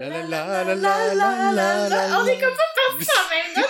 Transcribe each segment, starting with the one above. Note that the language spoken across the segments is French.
La la la la la la la On est comme pas partis en même note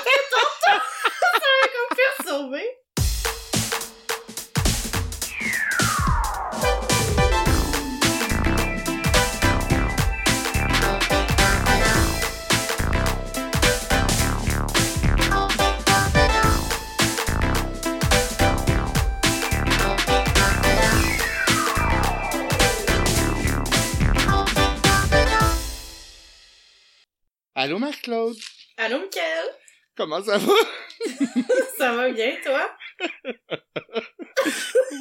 comment ça va? Ça va bien, toi?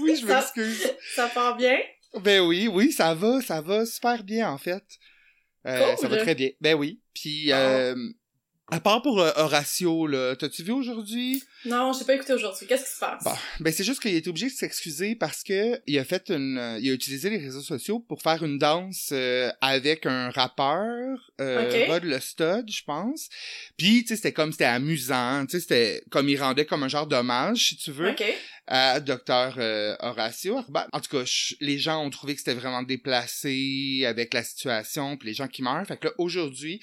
Oui, je m'excuse. Ça part bien? Ben oui, oui, ça va, ça va super bien en fait. Euh, Cool. Ça va très bien. Ben oui. Puis, Bon. euh, à part pour euh, Horatio, là, t'as-tu vu aujourd'hui? Non, j'ai pas écouté aujourd'hui. Qu'est-ce qui se passe? Bon, ben c'est juste qu'il a été obligé de s'excuser parce que il a fait une, euh, il a utilisé les réseaux sociaux pour faire une danse euh, avec un rappeur, euh, Ok. Rod le Stud, je pense. Puis tu sais c'était comme c'était amusant, tu sais c'était comme il rendait comme un genre d'hommage si tu veux Ok. à Docteur euh, Horacio Arbat. En tout cas, je- les gens ont trouvé que c'était vraiment déplacé avec la situation, puis les gens qui meurent. Fait que là, aujourd'hui,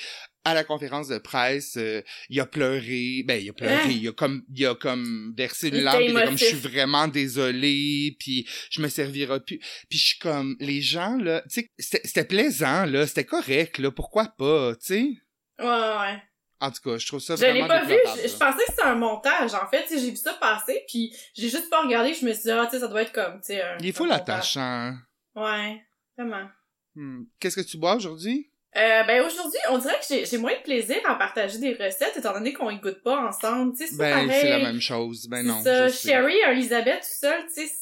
à la conférence de presse, euh, il a pleuré. Ben, il a pleuré. Hein? Il a comme, il a comme versé une était larme. Il est comme, je suis vraiment désolé, puis je me servirai plus. Puis je suis comme, les gens, là, tu sais, c'était plaisant, là, c'était correct, là, pourquoi pas, tu sais? Ouais, ouais. En tout cas, je trouve ça Je l'ai vraiment pas vu, je, je pensais que c'était un montage, en fait, tu sais, j'ai vu ça passer, puis j'ai juste pas regardé, je me suis dit, ah, tu sais, ça doit être comme, tu sais. Il est un full montage. attachant. Ouais, vraiment. Hmm. Qu'est-ce que tu bois aujourd'hui? Euh, ben aujourd'hui, on dirait que j'ai j'ai moins de plaisir à partager des recettes étant donné qu'on y goûte pas ensemble, tu sais, c'est Ben, pareil. c'est la même chose. Ben non. ça. Sherry, Elisabeth tout seul, tu sais,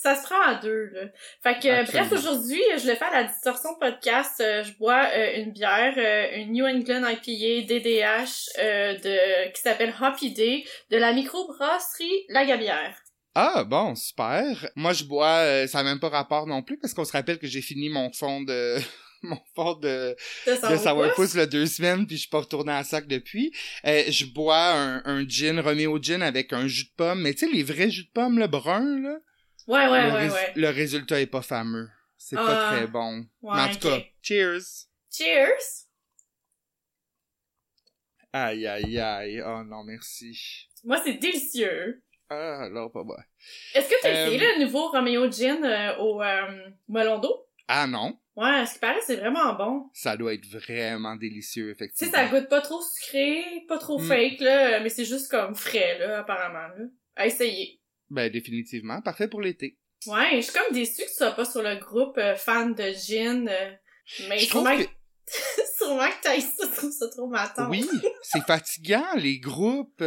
ça se prend à deux, là. Fait que, Absolument. bref, aujourd'hui, je le fais à la distorsion podcast. euh, je bois euh, une bière, euh, une New England IPA DDH euh, de qui s'appelle Hoppy Day de la microbrasserie La Gabière. Ah, bon, super. Moi, je bois, euh, ça n'a même pas rapport non plus, parce qu'on se rappelle que j'ai fini mon fond de... mon fond de, De il y a deux semaines, puis je suis pas retourné à sac depuis. Euh, je bois un, un gin, Romeo Gin, avec un jus de pomme, mais tu sais, les vrais jus de pomme, le brun, là, Ouais, ouais, le, ouais, ouais. le résultat est pas fameux. C'est pas Ah. très bon. Ouais, mais en tout cas, cheers! Cheers! Aïe, aïe, aïe. Oh non, merci. Moi, c'est délicieux. Ah, alors, pas bon. Est-ce que t'as Euh, essayé le nouveau Romeo Gin euh, au euh, melon d'eau? Ah non, Ouais, ce qui paraît, c'est vraiment bon. ça doit être vraiment délicieux, Tu sais, effectivement. ça goûte pas trop sucré, pas trop Mm. fake, là, mais c'est juste comme frais, là, apparemment, là. À essayer. Ben, définitivement. Parfait pour l'été. Ouais, je suis comme déçue que tu sois pas sur le groupe euh, fan de gin, euh, mais Je trouve sûrement que... que, sûrement que t'as ça, tu trouves ça trop matin. Oui, c'est fatigant, les groupes.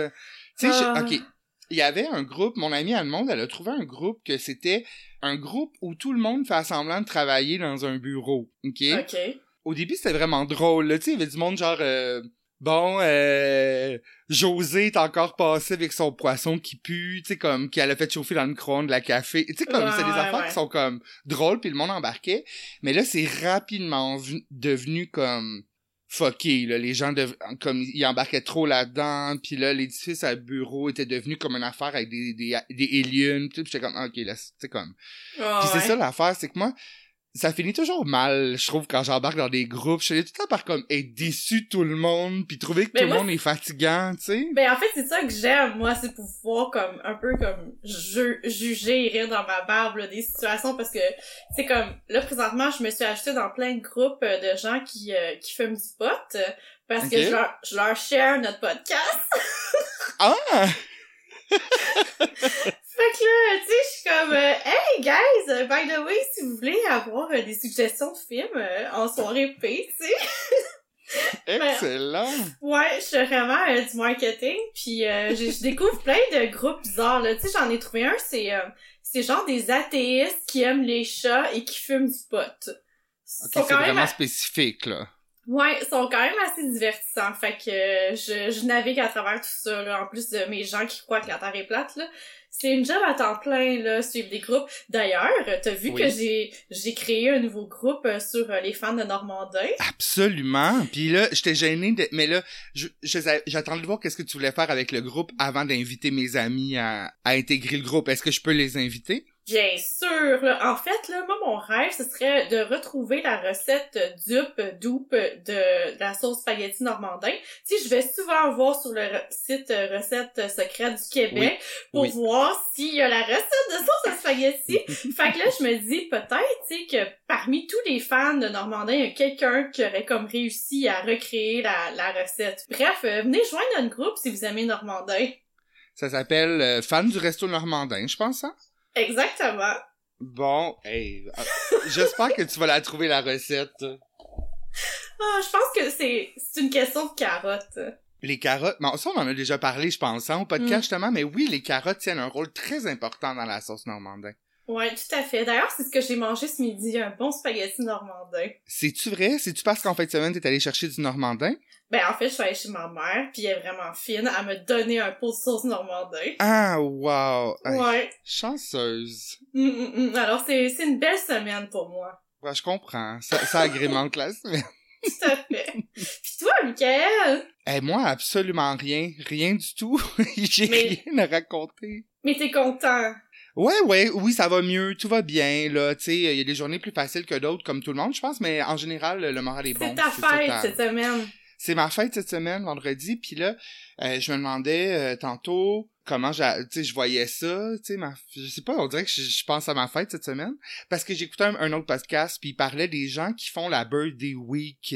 Tu sais, je- Ah. OK. Il y avait un groupe, mon amie Allemande, elle a trouvé un groupe que c'était un groupe où tout le monde fait semblant de travailler dans un bureau. OK? Ok. Au début, c'était vraiment drôle. là. Tu sais, il y avait du monde genre... euh, Bon, euh, José est encore passé avec son poisson qui pue, tu sais, comme, qu'elle a fait chauffer dans le micro-ondes de la café. Tu sais, comme, Ouais, c'est des ouais, affaires ouais. qui sont comme drôles, puis le monde embarquait. Mais là, c'est rapidement devenu comme fucké, là. Les gens, dev- comme, ils embarquaient trop là-dedans, puis là, l'édifice à bureau était devenu comme une affaire avec des, des, des aliens, puis j'étais comme, ok, là, c'est comme... Ah, Puis c'est ouais. ça l'affaire, c'est que moi, ça finit toujours mal, je trouve, quand j'embarque dans des groupes. Je suis tout le temps par comme être déçu tout le monde, puis trouver que Mais tout moi, le monde est fatigant, tu sais. Ben en fait c'est ça que j'aime moi c'est pouvoir comme un peu comme ju- juger et rire dans ma barbe là, des situations parce que c'est comme là présentement je me suis ajoutée dans plein de groupes euh, de gens qui euh, qui fument du pot parce que je leur je leur share notre podcast Ah! fait que là tu sais je suis comme euh, hey guys euh, by the way si vous voulez avoir euh, des suggestions de films euh, en soirée P tu sais Excellent! Ouais, je fais vraiment euh, du marketing, puis euh, je, découvre plein de groupes bizarres. Là. Tu sais, j'en ai trouvé un, c'est euh, c'est genre des athéistes qui aiment les chats et qui fument du pot. Ok, c'est quand même vraiment a- spécifique, là. Ouais, ils sont quand même assez divertissants. Fait que je, je navigue à travers tout ça, là, en plus de mes gens qui croient que la Terre est plate. là. C'est une job à temps plein, là, suivre des groupes. D'ailleurs, t'as vu Oui. que j'ai j'ai créé un nouveau groupe euh, sur euh, les fans de Normandin. Absolument. Puis là, j'étais gêné, de... mais là, j'attendais de voir qu'est-ce que tu voulais faire avec le groupe avant d'inviter mes amis à, à intégrer le groupe. Est-ce que je peux les inviter? Bien sûr, là. En fait, là, moi, mon rêve, ce serait de retrouver la recette dupe, doupe de, la sauce spaghetti normandin. Tu sais, je vais souvent voir sur le site recette secrète du Québec pour voir s'il y a la recette de sauce à spaghetti. fait que là, je me dis peut-être, tu sais, que parmi tous les fans de Normandin, il y a quelqu'un qui aurait comme réussi à recréer la, la recette. Bref, euh, venez joindre notre groupe si vous aimez Normandin. Ça s'appelle euh, Fan du Resto Normandin, je pense, hein? Exactement. Bon, hey, euh, j'espère que tu vas la trouver la recette. Ah, je pense que c'est c'est une question de carottes. Les carottes, bon, ça on en a déjà parlé, je pense, hein, au podcast mm. justement, mais oui, les carottes tiennent un rôle très important dans la sauce normandin. Ouais, tout à fait. D'ailleurs, c'est ce que j'ai mangé ce midi, un bon spaghetti normandin. C'est-tu vrai? C'est-tu parce qu'en fin de semaine, t'es allé chercher du normandin? Ben, en fait, je suis allée chez ma mère, puis elle est vraiment fine. Elle m'a donné un pot de sauce normandin. Ah, wow! Ouais. chanceuse. Mm, mm, mm. Alors, c'est, c'est une belle semaine pour moi. Ouais, je comprends. Ça, ça agrémente la semaine. Tout à fait. Puis toi, Michael? Eh, moi, absolument rien. Rien du tout. J'ai rien à raconter. Mais t'es content. Ouais, ouais, oui, ça va mieux, tout va bien, là, tu sais, il y a des journées plus faciles que d'autres, comme tout le monde, je pense, mais en général, le moral est, bon. C'est ta fête cette semaine. C'est ma fête cette semaine, vendredi, puis là, euh, je me demandais euh, tantôt comment tu sais, je voyais ça, tu sais, ma... je sais pas, on dirait que je, pense à ma fête cette semaine, parce que j'écoutais un, un, autre podcast, puis il parlait des gens qui font la Birthday Week.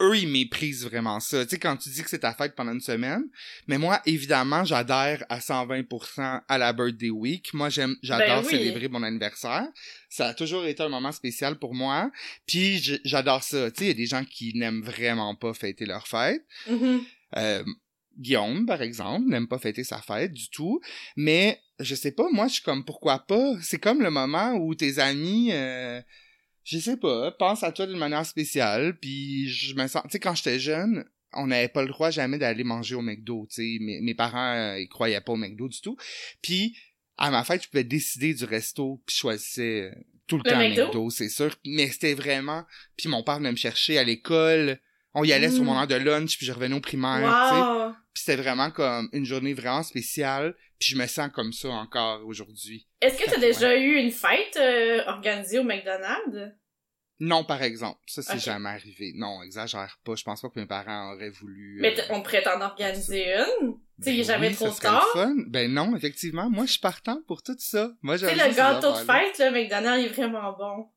Eux, ils méprisent vraiment ça. Tu sais, quand tu dis que c'est ta fête pendant une semaine. Mais moi, évidemment, j'adhère à 120% à la Birthday Week. Moi, j'aime, j'adore ben célébrer mon anniversaire. Ça a toujours été un moment spécial pour moi. Puis, j'adore ça. Tu sais, il y a des gens qui n'aiment vraiment pas fêter leur fête. Mm-hmm. Euh, Guillaume, par exemple, n'aime pas fêter sa fête du tout. Mais, je sais pas, moi, je suis comme, pourquoi pas? C'est comme le moment où tes amis... Euh, je sais pas, pense à toi d'une manière spéciale, puis je me sens, tu sais, quand j'étais jeune, on n'avait pas le droit jamais d'aller manger au McDo, tu sais, mes, mes parents, euh, ils croyaient pas au McDo du tout, puis à ma fête, je pouvais décider du resto, puis je choisissais euh, tout le, temps McDo, McDo c'est sûr, mais c'était vraiment, puis mon père venait me chercher à l'école, on y allait sur mon mm. heure de lunch, puis je revenais au primaire, tu sais, puis c'était vraiment comme une journée vraiment spéciale, puis je me sens comme ça encore aujourd'hui. Est-ce que tu as déjà eu une fête euh, organisée au McDonald's? Non, par exemple. Ça, c'est jamais arrivé. Non, exagère pas. Je pense pas que mes parents auraient voulu... Mais euh, on pourrait t'en organiser une? tu sais, il est ben jamais trop tard? Fun. Ben non, effectivement. Moi, je suis partant pour tout ça. Moi, Tu sais, le gâteau de fête, là, McDonald's, est vraiment bon.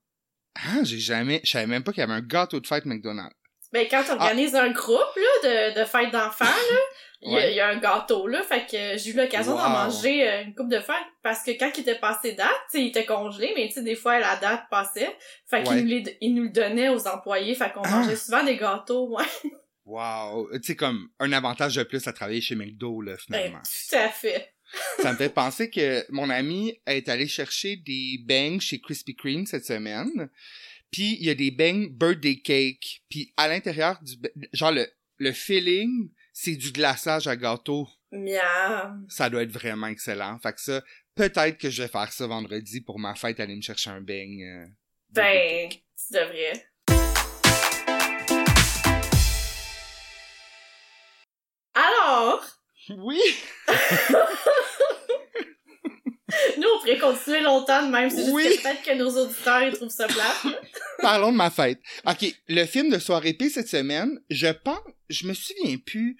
Ah, j'ai jamais... Je savais même pas qu'il y avait un gâteau de fête McDonald's. Ben, quand tu ah. organises un groupe, là, de, de fête d'enfants, là, il y, a un gâteau là, fait que j'ai eu l'occasion d'en manger euh, une coupe de fois parce que quand il était passé date, il était congelé, mais tu sais des fois la date passait, fait qu'il nous, il nous le donnait aux employés, fait qu'on ah! mangeait souvent des gâteaux, ouais. Wow, tu sais comme un avantage de plus à travailler chez McDo là finalement. Ben, tout à fait. ça me fait penser que mon ami est allé chercher des bangs chez Krispy Kreme cette semaine. Puis il y a des bangs birthday cake, puis à l'intérieur du genre le le feeling c'est du glaçage à gâteau. Miam. Ça doit être vraiment excellent. Fait que ça, peut-être que je vais faire ça vendredi pour ma fête, aller me chercher un beigne. Euh, ben, tu devrais. Alors? Oui! Pourrait continuer longtemps, même si oui. juste peut-être que nos auditeurs ils trouvent ça plat. Parlons de ma fête. OK, le film de soirée P cette semaine, je pense, je me souviens plus.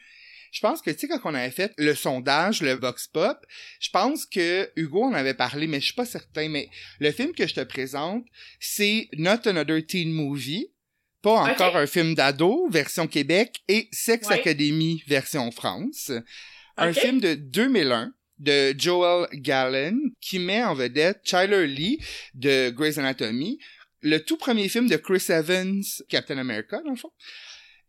Je pense que, tu sais, quand on avait fait le sondage, le Vox Pop, je pense que Hugo en avait parlé, mais je suis pas certain. Mais le film que je te présente, c'est Not Another Teen Movie. Pas encore un film d'ado, version Québec, et Sex Academy, version France. Un film de 2001 de Joel Gallen qui met en vedette Tyler Lee de Grey's Anatomy, le tout premier film de Chris Evans, Captain America dans le fond,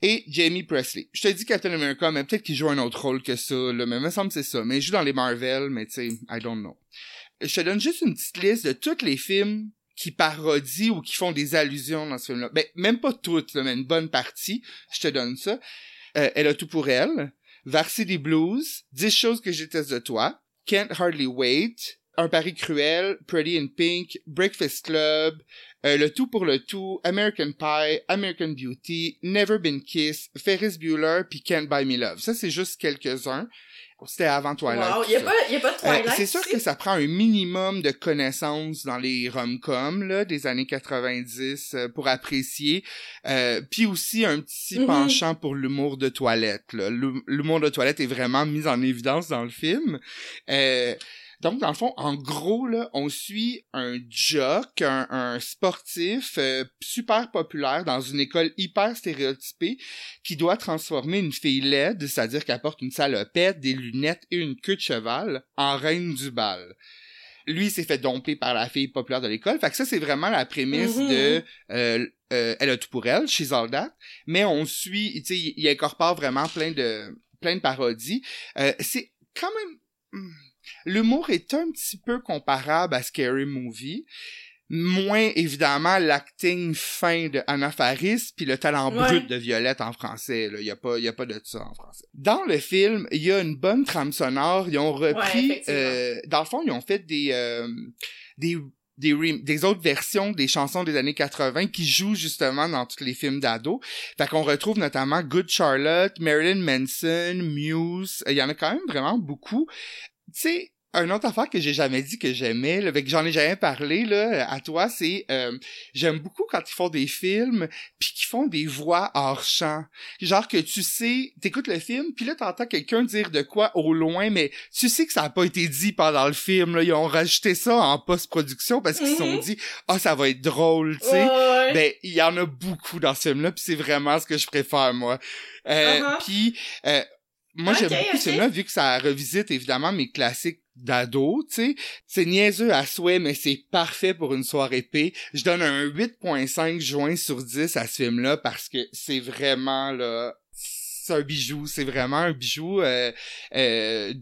et Jamie Presley. Je te dis Captain America, mais peut-être qu'il joue un autre rôle que ça, là, mais me semble que c'est ça. Mais il joue dans les Marvel, mais tu sais, I don't know. Je te donne juste une petite liste de tous les films qui parodient ou qui font des allusions dans ce film-là. Ben, même pas toutes, mais une bonne partie. Je te donne ça. Euh, elle a tout pour elle. Varsity Blues, 10 choses que je déteste de toi, Can't Hardly Wait, Un pari cruel, Pretty in Pink, Breakfast Club, Euh, le tout pour le tout, American Pie, American Beauty, Never Been Kissed, Ferris Bueller, puis Can't Buy Me Love. Ça, c'est juste quelques-uns. C'était avant Twilight. Wow, y a pas, y a pas de Euh, Twilight. c'est sûr que ça prend un minimum de connaissances dans les rom-coms là, des années 90 euh, pour apprécier. Euh, Puis aussi un petit Mhm. penchant pour l'humour de toilette. L'humour de toilette est vraiment mis en évidence dans le film. Donc, dans le fond, en gros, là, on suit un jock, un, un sportif euh, super populaire dans une école hyper stéréotypée qui doit transformer une fille laide, c'est-à-dire qu'elle porte une salopette, des lunettes et une queue de cheval, en reine du bal. Lui il s'est fait domper par la fille populaire de l'école. Fait que ça, c'est vraiment la prémisse Mhm. de euh, euh, Elle a tout pour elle, She's All That. Mais on suit, tu sais, il, il incorpore vraiment plein de plein de parodies. Euh, c'est quand même... L'humour est un petit peu comparable à Scary Movie. Moins, évidemment, l'acting fin de Anna Faris puis le talent Ouais. brut de Violette en français. Il y a pas, y a pas de ça en français. Dans le film, il y a une bonne trame sonore. Ils ont repris... euh, dans le fond, ils ont fait des... euh, des des autres versions des chansons des années 80 qui jouent justement dans tous les films d'ados. Fait qu'on retrouve notamment Good Charlotte, Marilyn Manson, Muse. Il y en a quand même vraiment beaucoup. Tu sais, un autre affaire que j'ai jamais dit que j'aimais, là, fait que j'en ai jamais parlé là à toi, c'est euh, j'aime beaucoup quand ils font des films puis qu'ils font des voix hors champ. Genre que tu sais, t'écoutes le film puis là t'entends quelqu'un dire de quoi au loin, mais tu sais que ça a pas été dit pendant le film. Là, ils ont rajouté ça en post-production parce qu'ils se sont Mhm. dit ah ça va être drôle, tu sais. Ouais. Ben, il y en a beaucoup dans ce film-là, puis c'est vraiment ce que je préfère, moi. Euh, Uh-huh. Puis, euh, moi, j'aime beaucoup ok. ce film-là, vu que ça revisite, évidemment, mes classiques d'ado, tu sais. C'est niaiseux à souhait, mais c'est parfait pour une soirée épée. Je donne un 8.5 juin sur 10 à ce film-là, parce que c'est vraiment, là... C'est un bijou, c'est vraiment un bijou. Euh, euh,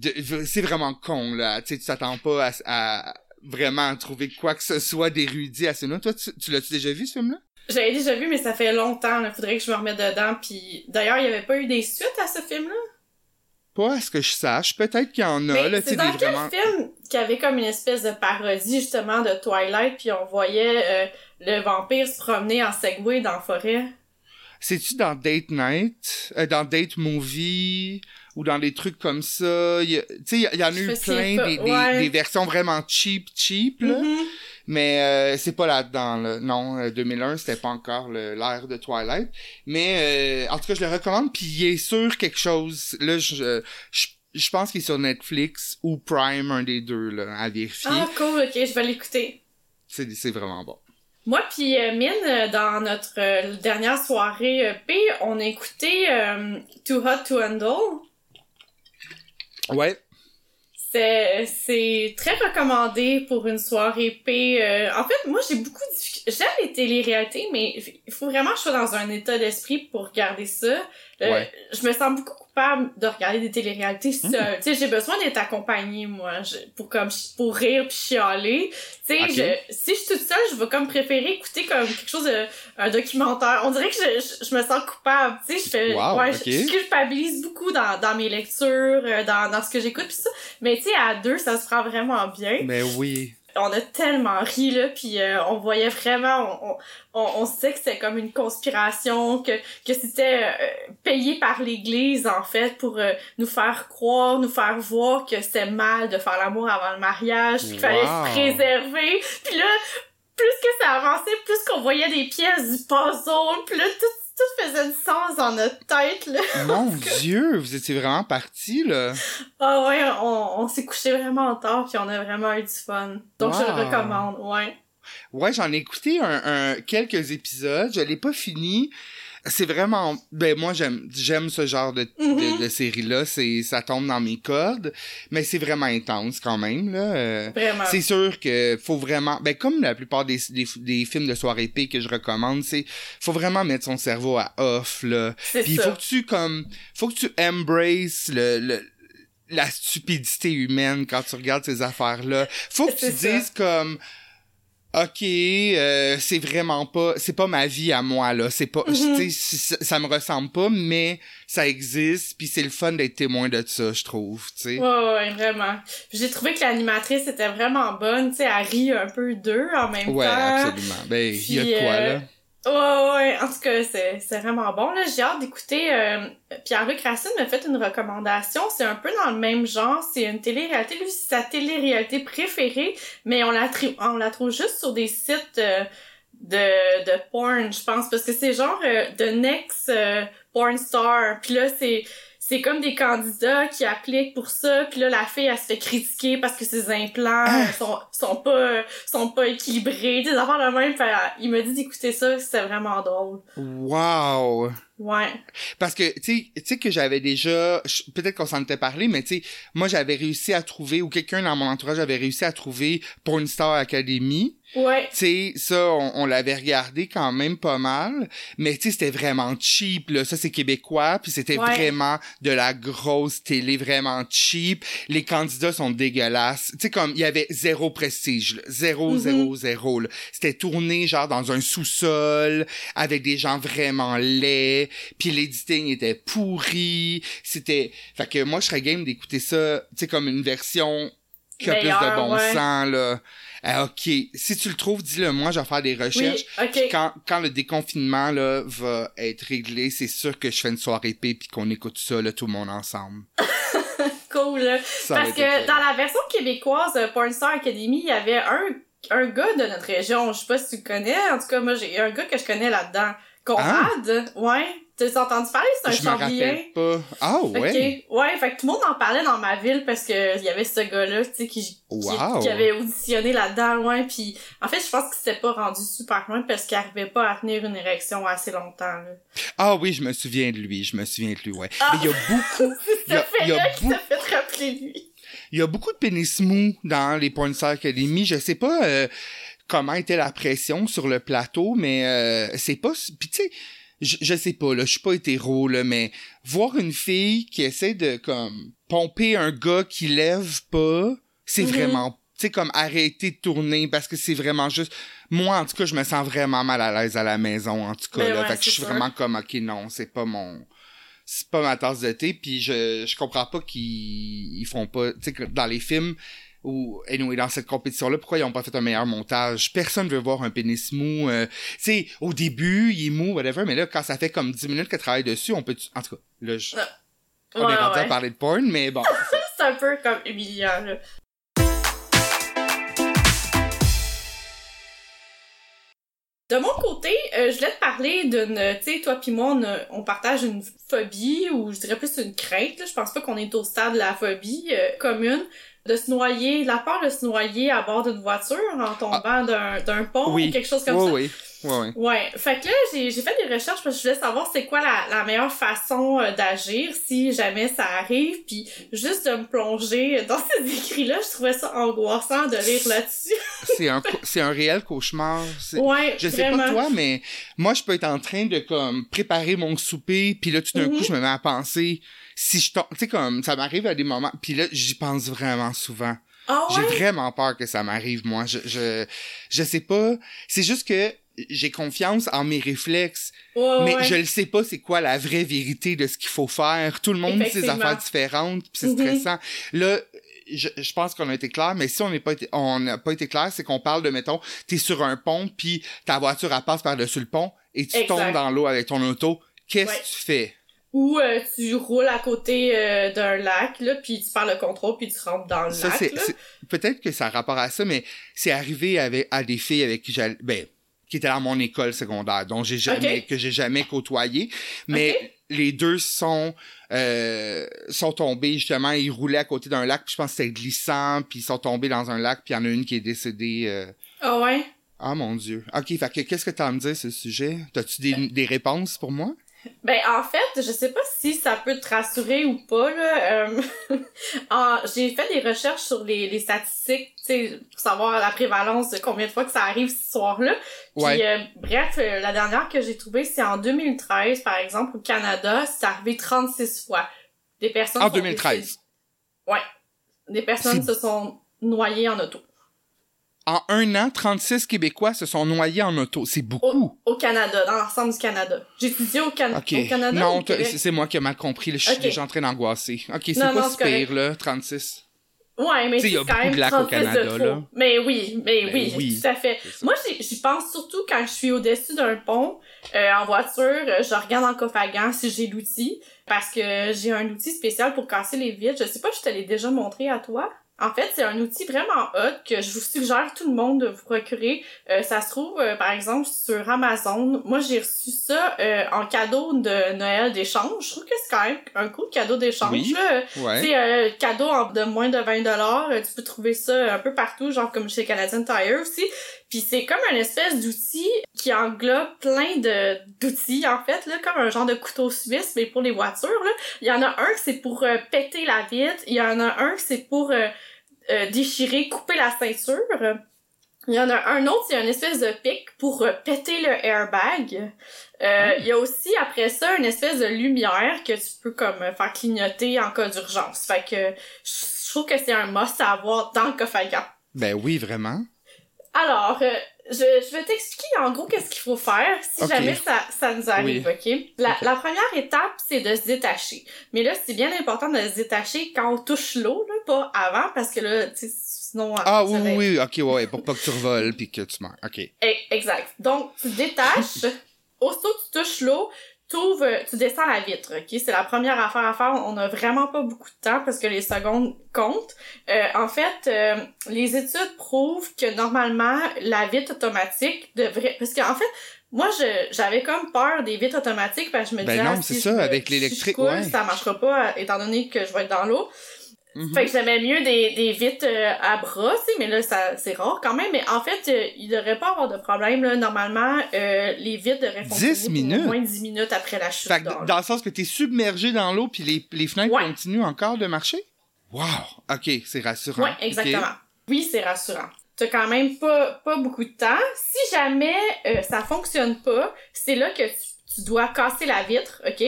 c'est vraiment con, là. Tu sais, tu t'attends pas à, à vraiment trouver quoi que ce soit d'érudit à ce film-là. Toi, tu, tu l'as-tu déjà vu, ce film-là? J'avais déjà vu, mais ça fait longtemps. Il faudrait que je me remette dedans. Puis d'ailleurs, il y avait pas eu des suites à ce film-là? Pas à ce que je sache. Peut-être qu'il y en a, là, tu c'est sais, dans des quel vraiment... film qui avait comme une espèce de parodie justement de Twilight, puis on voyait euh, le vampire se promener en Segway dans la forêt? C'est-tu dans Date Night, euh, dans Date Movie, ou dans des trucs comme ça? Il y a- Tu sais, il y, en a Je eu plein, des, des, ouais. des versions vraiment cheap, cheap, là. Mhm. Mais euh, c'est pas là-dedans, là. Non, euh, 2001, c'était pas encore le- l'ère de Twilight. Mais euh, en tout cas, je le recommande, puis il est sur quelque chose. Là, je, je, je pense qu'il est sur Netflix ou Prime, un des deux, là, à vérifier. Ah cool, ok, je vais l'écouter. C'est c'est vraiment bon. Moi puis euh, Mine, euh, dans notre euh, dernière soirée euh, P, on a écouté euh, Too Hot to Handle. Ouais, C'est c'est très recommandé pour une soirée P. Euh, en fait, moi j'ai beaucoup de. J'aime les téléréalités, mais il faut vraiment que je sois dans un état d'esprit pour regarder ça. Euh, Ouais. Je me sens beaucoup coupable de regarder des téléréalités seule. Tu sais, j'ai besoin d'être accompagnée, moi, je- pour comme pour rire puis chialer. Tu sais, je- si je suis toute seule, je vais comme préférer écouter comme quelque chose de un documentaire. On dirait que je, je, me sens coupable. Tu sais, je fais Wow, ouais, je, culpabilise beaucoup dans, dans mes lectures, euh, dans, dans ce que j'écoute pis ça. Mais tu sais, à deux, ça se prend vraiment bien. mais oui. On a tellement ri, là, puis euh, on voyait vraiment, on, on, on sait que c'était comme une conspiration, que, que c'était euh, payé par l'Église, en fait, pour euh, nous faire croire, nous faire voir que c'était mal de faire l'amour avant le mariage, puis qu'il fallait Wow. se préserver. Puis là, plus que ça avançait, plus qu'on voyait des pièces du puzzle, puis là, tout, tout faisait du sens dans notre tête, là. Mon Dieu, vous étiez vraiment parti là. Ah ouais, on, on s'est couché vraiment tard, puis on a vraiment eu du fun. Donc, je le recommande, ouais. Ouais, j'en ai écouté un, un- quelques épisodes. Je l'ai pas fini. C'est vraiment, ben moi j'aime j'aime ce genre de, de, de série là. C'est ça tombe dans mes cordes, mais c'est vraiment intense quand même là. Euh, c'est sûr que faut vraiment, ben comme la plupart des, des, des films de soirée épée que je recommande, c'est faut vraiment mettre son cerveau à off là. Puis faut que tu comme faut que tu embraces le, le la stupidité humaine quand tu regardes ces affaires là. Faut que tu ça. dises comme ok, euh, c'est vraiment pas, c'est pas ma vie à moi là, c'est pas, tu sais, ça, ça me ressemble pas, mais ça existe, puis c'est le fun d'être témoin de ça, je trouve, tu sais. Ouais, ouais, ouais, vraiment. J'ai trouvé que l'animatrice était vraiment bonne, tu sais, elle rit un peu d'eux en même Ouais, temps. absolument. Ben, il y a de quoi euh, là. Ouais, ouais, en tout cas, c'est, vraiment bon. Là, j'ai hâte d'écouter. euh, Pierre-Luc Racine m'a fait une recommandation. C'est un peu dans le même genre. C'est une télé-réalité. Lui, c'est sa télé-réalité préférée, mais on la, on trouve juste sur des sites euh, de, de porn, je pense, parce que c'est genre euh, The Next euh, Porn Star. Puis là, c'est c'est comme des candidats qui appliquent pour ça, puis là la fille elle se fait critiquer parce que ses implants Ah. sont sont pas sont pas équilibrés, des affaires de même. Fait, il m'a dit d'écouter ça, c'était vraiment drôle. Wow! Ouais. Parce que, tu sais, que j'avais déjà, peut-être qu'on s'en était parlé, mais tu sais, moi j'avais réussi à trouver, ou quelqu'un dans mon entourage avait réussi à trouver pour une Star Academy. Ouais. Tu sais, ça, on, on l'avait regardé quand même pas mal, mais tu sais, c'était vraiment cheap, là. Ça, c'est québécois, puis c'était Ouais. vraiment de la grosse télé, vraiment cheap. Les candidats sont dégueulasses. Tu sais, comme, il y avait zéro prestige, là. Zéro, Mhm. zéro, zéro, là. C'était tourné, genre, dans un sous-sol, avec des gens vraiment laids, puis l'éditing était pourri. C'était... Fait que moi, je serais game d'écouter ça, tu sais, comme une version qui a plus de bon ouais. sens, là. Ah, ok. Si tu le trouves, dis-le moi, je vais faire des recherches. Quand, quand le déconfinement là, va être réglé, c'est sûr que je fais une soirée paix puis qu'on écoute ça, là, tout le monde ensemble. Cool. Ça Parce que dans la version québécoise de Porn Star Academy, il y avait un, un gars de notre région. Je sais pas si tu le connais. En tout cas, moi, j'ai un gars que je connais là-dedans. Conrad. Ouais. T'as entendu parler? C'est un Je pas. Ah ouais? Ok. Ouais, fait que tout le monde en parlait dans ma ville parce que il y avait ce gars-là, tu sais, qui, qui, Wow. qui avait auditionné là-dedans, ouais. Puis en fait, je pense qu'il s'était pas rendu super loin parce qu'il arrivait pas à tenir une érection assez longtemps, là. Ah oui, je me souviens de lui, je me souviens de lui, ouais. Ah. Mais il y a beaucoup, il y a, fait il y a là qui beaucoup, fait rappeler lui. il y a beaucoup de pénis mous dans les Academy. Je sais pas euh, comment était la pression sur le plateau, mais euh, c'est pas... Puis tu sais, je, je sais pas, là, je suis pas hétéro, là, mais voir une fille qui essaie de, comme, pomper un gars qui lève pas, c'est Mhm. vraiment... Tu sais, comme arrêter de tourner parce que c'est vraiment juste... Moi, en tout cas, je me sens vraiment mal à l'aise à la maison, en tout cas, Ben là. ouais, fait que je suis vraiment comme, OK, non, c'est pas mon c'est pas ma tasse de thé puis je je comprends pas qu'ils ils font pas tu sais que dans les films ou anyway dans cette compétition là pourquoi ils ont pas fait un meilleur montage? Personne veut voir un pénis mou euh, tu sais au début il est mou whatever mais là quand ça fait comme 10 minutes qu'elle travaille dessus on peut en tout cas là je, on Ouais, est rendu à ouais. parler de porn mais bon c'est un peu comme humiliant, là. De mon côté, euh, je voulais te parler d'une, tu sais, toi puis moi, on, on partage une phobie, ou je dirais plus une crainte, là. je pense pas qu'on est au stade de la phobie euh, commune, de se noyer, la peur de se noyer à bord d'une voiture en tombant d'un, d'un pont Ah. Oui. ou quelque chose comme ouais, ça. oui ouais ouais Ouais, fait que là, j'ai, j'ai fait des recherches parce que je voulais savoir c'est quoi la, la meilleure façon euh, d'agir si jamais ça arrive, puis juste de me plonger dans ces écrits-là, je trouvais ça angoissant de lire là-dessus. c'est un c'est un réel cauchemar Ouais, Je sais vraiment. pas toi, mais moi, je peux être en train de, comme, préparer mon souper, puis là, tout d'un Mhm. coup, je me mets à penser, si je tombe, tu sais, comme, ça m'arrive à des moments, puis là, j'y pense vraiment souvent. Ah ouais? J'ai vraiment peur que ça m'arrive, moi. Je, je, je sais pas. C'est juste que j'ai confiance en mes réflexes, Ouais, mais ouais. je le sais pas c'est quoi la vraie vérité de ce qu'il faut faire. Tout le monde dit ses affaires différentes, puis c'est Mhm. stressant. Là, je, je pense qu'on a été clair, mais si on n'est pas été, on n'a pas été clair, c'est qu'on parle de, mettons, t'es sur un pont, puis ta voiture, elle passe par-dessus le pont, et tu Exact. tombes dans l'eau avec ton auto. Qu'est-ce Ouais. que tu fais? Ou euh, tu roules à côté euh, d'un lac, là, puis tu perds le contrôle, puis tu rentres dans le Ça, lac, peut-être que ça a rapport à ça, mais c'est arrivé avec, à des filles avec qui j'allais, ben, qui étaient dans mon école secondaire, dont j'ai jamais, que j'ai jamais côtoyé. Mais les deux sont, euh, sont tombés, justement, ils roulaient à côté d'un lac, puis je pense que c'était glissant, puis ils sont tombés dans un lac, puis il y en a une qui est décédée, euh, Ah ouais? Ah mon dieu. Ok, fait que qu'est-ce que t'as à me dire sur ce sujet? T'as-tu des, des réponses pour moi? Ben, en fait, je sais pas si ça peut te rassurer ou pas, là. Euh, j'ai fait des recherches sur les, les statistiques, tu sais, pour savoir la prévalence de combien de fois que ça arrive ce soir-là. Puis, Ouais. euh, bref, euh, la dernière que j'ai trouvée, c'est en 2013, par exemple, au Canada, c'est arrivé 36 fois. Des personnes En sont 2013. décédées. Ouais. Des personnes se sont noyées en auto. En un an, 36 Québécois se sont noyés en auto. C'est beaucoup. Au, au Canada, dans l'ensemble du Canada. J'ai étudié au, Can au Canada. non, c'est moi qui ai mal compris. là. Je suis déjà en train d'angoisser. OK, c'est pas non, si correct. pire, là, 36. Ouais, mais c'est quand même de lacs au 36 de Canada, trop. là. Mais oui, mais Ben oui, oui. tout à fait. Moi, j'y pense surtout quand je suis au-dessus d'un pont, euh, en voiture, euh, je regarde en coffre à gants si j'ai l'outil, parce que j'ai un outil spécial pour casser les vitres. Je sais pas, je te l'ai déjà montré à toi. En fait, c'est un outil vraiment hot que je vous suggère tout le monde de vous procurer. Euh, ça se trouve, euh, par exemple, sur Amazon. Moi, j'ai reçu ça euh, en cadeau de Noël d'échange. Je trouve que c'est quand même un cool cadeau d'échange. Oui. Ouais. C'est euh, cadeau de moins de 20 dollars. Tu peux trouver ça un peu partout, genre comme chez Canadian Tire aussi. Puis c'est comme une espèce d'outil qui englobe plein de d'outils en fait là, comme un genre de couteau suisse mais pour les voitures là. Il y en a un que c'est pour euh, péter la vitre, il y en a un que c'est pour euh, déchirer, couper la ceinture. Il y en a un autre, c'est une espèce de pic pour euh, péter le airbag. Euh, Il y a aussi après ça une espèce de lumière que tu peux comme faire clignoter en cas d'urgence. Fait que je trouve que c'est un must à avoir dans le coffre à gants. Ben oui, vraiment. Alors, euh, je, je vais t'expliquer en gros qu'est-ce qu'il faut faire si jamais ça, ça nous arrive, ok? La, la première étape, c'est de se détacher. Mais là, c'est bien important de se détacher quand on touche l'eau, là, pas avant, parce que là, tu sinon... Ah ça oui, va oui, oui, ok, ouais, pour pas que tu revoles puis que tu meurs. Ok. E- Exact. Donc, tu détaches. Aussitôt que tu touches l'eau, t'ouvres, euh, tu descends la vitre, ok? C'est la première affaire à faire. On a vraiment pas beaucoup de temps parce que les secondes comptent. Euh, en fait, euh, les études prouvent que normalement, la vitre automatique devrait... Parce qu'en fait, moi, je, j'avais comme peur des vitres automatiques parce que je me Ben disais... non, ah, c'est ça, me- avec l'électrique, ouais. ça marchera pas étant donné que je vais être dans l'eau. Mhm. Fait que j'aimais mieux des, des vitres euh, à bras, tu sais, mais là, ça, c'est rare quand même. Mais en fait, euh, il devrait pas avoir de problème, là. Normalement, euh, les vitres devraient 10 fonctionner pour minutes? au moins 10 minutes après la chute Fait que dans le sens que t'es submergé dans l'eau puis les, les fenêtres Ouais. continuent encore de marcher? Wow! Ok, c'est rassurant. Ouais, exactement. Oui, c'est rassurant. T'as quand même pas, pas beaucoup de temps. Si jamais euh, ça fonctionne pas, c'est là que tu, tu dois casser la vitre, OK?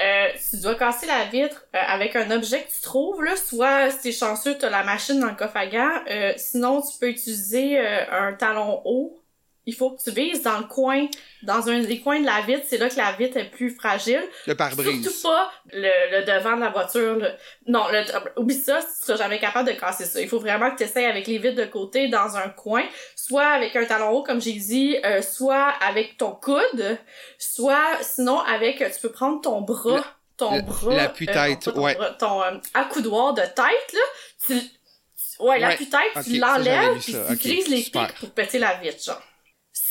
Euh, tu dois casser la vitre euh, avec un objet que tu trouves, là. Soit, si t'es chanceux, t'as la machine dans le coffre à. Euh, sinon, tu peux utiliser euh, un talon haut. Il faut que tu vises dans le coin, dans un des coins de la vitre. C'est là que la vitre est plus fragile. Le pare-brise. Surtout pas le, le devant de la voiture. là. Non, le, oublie ça, tu seras jamais capable de casser ça. Il faut vraiment que tu essaies avec les vitres de côté dans un coin, soit avec un talon haut, comme j'ai dit, euh, soit avec ton coude, soit sinon avec, tu peux prendre ton bras, ton le- bras, l'appui-tête, ton ouais. bras, ton euh, accoudoir de tête, là, tu, ouais, Ouais, l'appui-tête, tu l'enlèves, puis tu utilises les pics pour péter la vitre, genre.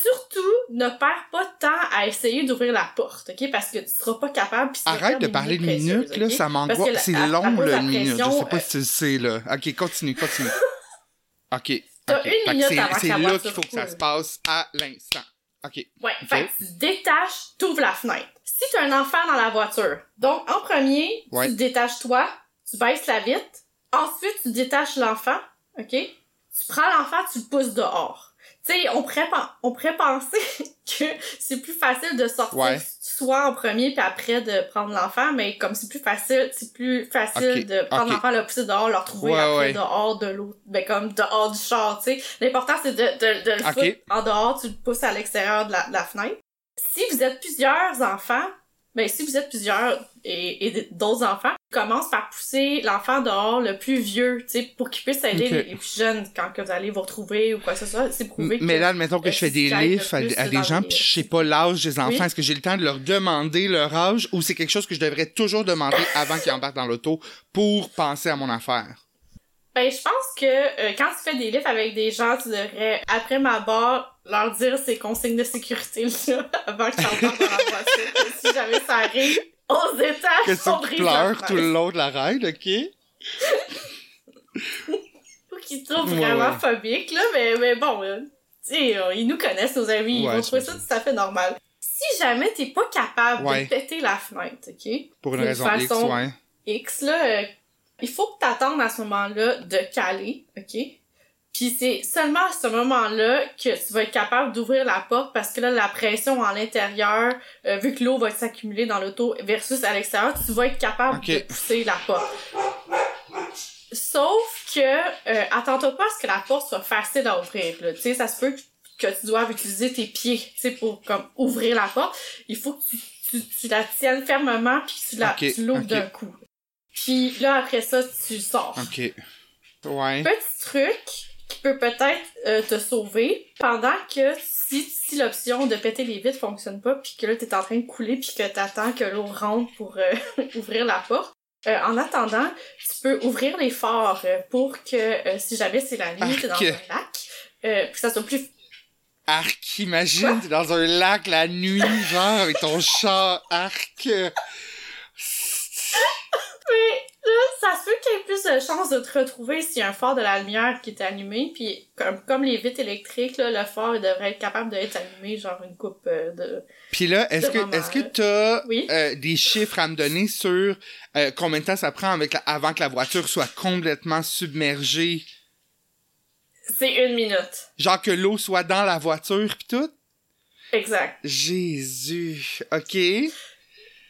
Surtout, ne perds pas de temps à essayer d'ouvrir la porte, ok? Parce que tu seras pas capable. Arrête de parler de minutes là, ça m'angoisse. C'est long, le minute. Je sais pas euh, si tu le sais, là. Ok, continue, continue. Ok. T'as ok. une minute c'est- avant là qu'il faut que ça se passe à l'instant. Ok. Ouais, Ok. fait que tu détaches, t'ouvres la fenêtre. Si t'as un enfant dans la voiture, donc en premier, Ouais. tu détaches toi, tu baisses la vitre, ensuite tu détaches l'enfant, ok? Tu prends l'enfant, tu le pousses dehors. Tu sais, on pourrait, on pourrait penser que c'est plus facile de sortir Ouais. soit en premier puis après de prendre l'enfant, mais comme c'est plus facile, c'est plus facile de prendre l'enfant, le pousser dehors, le retrouver Ouais, après ouais. dehors de l'autre, ben comme dehors du char, tu sais. L'important c'est de, de, de le Ok. foutre en dehors, tu le pousses à l'extérieur de la, de la fenêtre. Si vous êtes plusieurs enfants, ben si vous êtes plusieurs et, et d'autres enfants, commence par pousser l'enfant dehors le plus vieux, tu sais, pour qu'il puisse aider les, les plus jeunes quand que vous allez vous retrouver ou quoi que ce soit. C'est prouvé Mais que- là, admettons que euh, je fais des livres à, des gens, puis je sais pas l'âge des enfants. Oui. Est-ce que j'ai le temps de leur demander leur âge ou c'est quelque chose que je devrais toujours demander avant qu'ils embarquent dans l'auto pour penser à mon affaire? Ben, je pense que euh, quand tu fais des livres avec des gens, tu devrais, après ma barre, leur dire ces consignes de sécurité là, avant que tu embarques dans la voiture. Que si jamais ça arrive, on se détache, brise la pleurent tout le long de la ride, ok? Ou qu'ils trouvent Ouais, vraiment ouais. phobiques, là, mais, mais bon, euh, tu euh, ils nous connaissent, nos amis, ils Ouais, vont trouver ça tout à fait normal. Si jamais t'es pas capable de péter la fenêtre, ok? Pour une D'une raison X, façon- ouais. X, là, euh, il faut que t'attendes à ce moment-là de caler, ok? Puis c'est seulement à ce moment-là que tu vas être capable d'ouvrir la porte parce que là, la pression à l'intérieur, euh, vu que l'eau va s'accumuler dans l'auto versus à l'extérieur, tu vas être capable de pousser la porte. Sauf que euh, attends-toi pas à ce que la porte soit facile à ouvrir. Tu sais, ça se peut que tu doives utiliser tes pieds, tu sais, pour comme ouvrir la porte. Il faut que tu, tu, tu la tiennes fermement puis tu la tu l'ouvres d'un coup. Puis là après ça, tu sors. Ok. Ouais. Petit truc qui peut peut-être euh, te sauver pendant que si, si l'option de péter les vitres fonctionne pas puis que là t'es en train de couler puis que t'attends que l'eau rentre pour euh, ouvrir la porte. euh, en attendant, tu peux ouvrir les phares euh, pour que euh, si jamais c'est la nuit, t'es dans un lac, euh, puis que ça soit plus Arc, imagine, t'es dans un lac la nuit, genre, avec ton chat arc. Mais là, ça se peut qu'il y ait plus de chances de te retrouver s'il y a un phare de la lumière qui est allumé. Puis comme, comme les vitres électriques, là, le phare il devrait être capable d'être allumé, genre une coupe euh, de... Puis là, est-ce que est-ce que t'as Oui? euh, des chiffres à me donner sur euh, combien de temps ça prend avec la- avant que la voiture soit complètement submergée? C'est une minute. Genre que l'eau soit dans la voiture pis tout? Exact. Jésus. OK.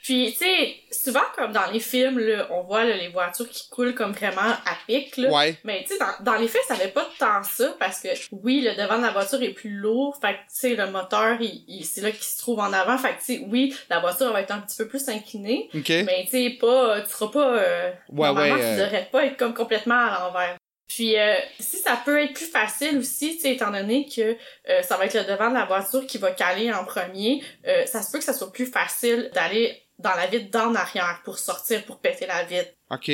Puis, tu sais, souvent, comme dans les films, là, on voit là, les voitures qui coulent comme vraiment à pic, là. Ouais. Mais tu sais, dans, dans les faits, ça fait pas tant ça, parce que, oui, le devant de la voiture est plus lourd, fait que, tu sais, le moteur, il, il- c'est là qu'il se trouve en avant, fait que, tu sais, oui, la voiture va être un petit peu plus inclinée, mais tu sais, pas, tu seras pas, euh, Ouais, normalement, ouais, tu euh. devrais pas être comme complètement à l'envers. Puis, euh, si ça peut être plus facile aussi, tu sais, étant donné que euh, ça va être le devant de la voiture qui va caler en premier, euh, ça se peut que ça soit plus facile d'aller dans la vitre d'en arrière pour sortir, pour péter la vitre. OK.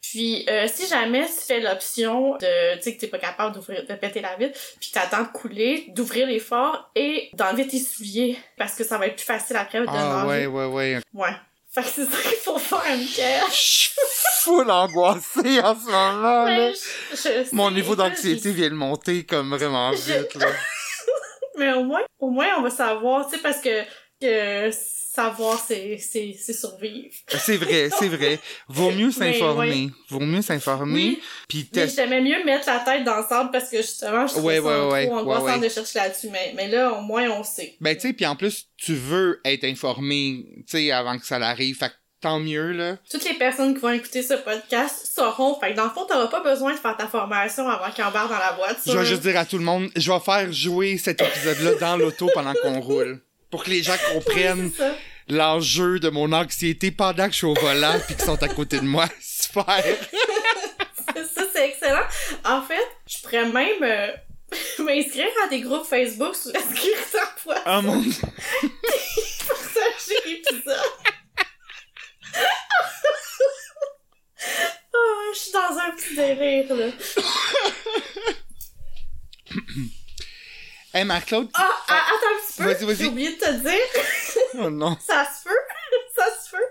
Puis, euh, si jamais tu fais l'option de, tu sais, que t'es pas capable d'ouvrir, de péter la vitre, puis t'attends de couler, d'ouvrir les phares et d'enlever tes souliers, parce que ça va être plus facile après de Ah ouais, ouais, ouais. Ouais. Fait que c'est ça qu'il faut faire, Mickaël. Je suis full angoissé en ce moment, là. Je- sais, Mon niveau d'anxiété vient de monter comme vraiment vite, là. Mais au moins, au moins, on va savoir, tu sais, parce que, que savoir, c'est, survivre. C'est vrai, c'est vrai. Vaut mieux s'informer. Vaut mieux s'informer. Oui, Puis mais j'aimais mieux mettre la tête dans le sable parce que justement, je Ouais, ouais, ouais, trop angoissant de chercher là-dessus. Mais, mais là, au moins, on sait. Ben, tu sais, puis en plus, tu veux être informé, tu sais, avant que ça l'arrive. Fait que tant mieux, là. Toutes les personnes qui vont écouter ce podcast sauront. Fait que dans le fond, t'auras pas besoin de faire ta formation avant qu'ils embarquent dans la voiture. Je vais juste dire à tout le monde, je vais faire jouer cet épisode-là dans l'auto pendant qu'on roule. Pour que les gens comprennent ça. l'enjeu de mon anxiété pendant que je suis au volant puis qu'ils sont à côté de moi. Super! ça, c'est excellent. En fait, je pourrais même euh, m'inscrire à des groupes Facebook sur la sécurité en. Oh mon dieu. partager l'épisode. oh, je suis dans un petit délire, là. Hey, Marc-Claude? Ah, ah, attends un petit peu. Vas-y, vas-y. J'ai oublié de te dire. Oh non. Ça se peut. Ça se peut.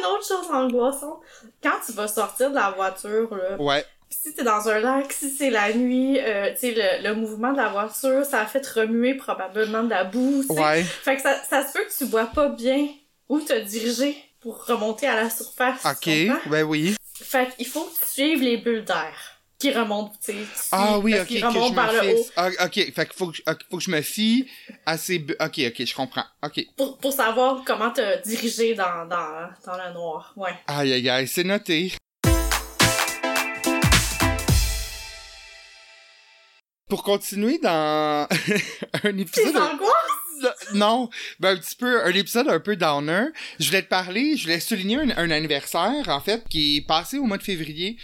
Une autre chose angoissante. Quand tu vas sortir de la voiture, là, Ouais. si t'es dans un lac, si c'est la nuit, euh, tu sais, le, le mouvement de la voiture, ça a fait remuer probablement de la boue. Ouais. Fait que ça, ça se peut que tu vois pas bien où te diriger pour remonter à la surface. Ok. Ben oui. Fait qu'il faut que tu suives les bulles d'air qui remontent, tu sais. Ah oui, ok, que je par me le haut. Ah, ok, fait faut que, faut que je me fie à ces... bu- Ok, ok, je comprends. Ok. pour, pour savoir comment te diriger dans, dans, dans le noir. Ouais. Aïe, aïe, aïe, c'est noté. Pour continuer dans un épisode... angoisses! Non, ben un petit peu, un épisode un peu downer. Je voulais te parler, je voulais souligner un, un anniversaire, en fait, qui est passé au mois de février.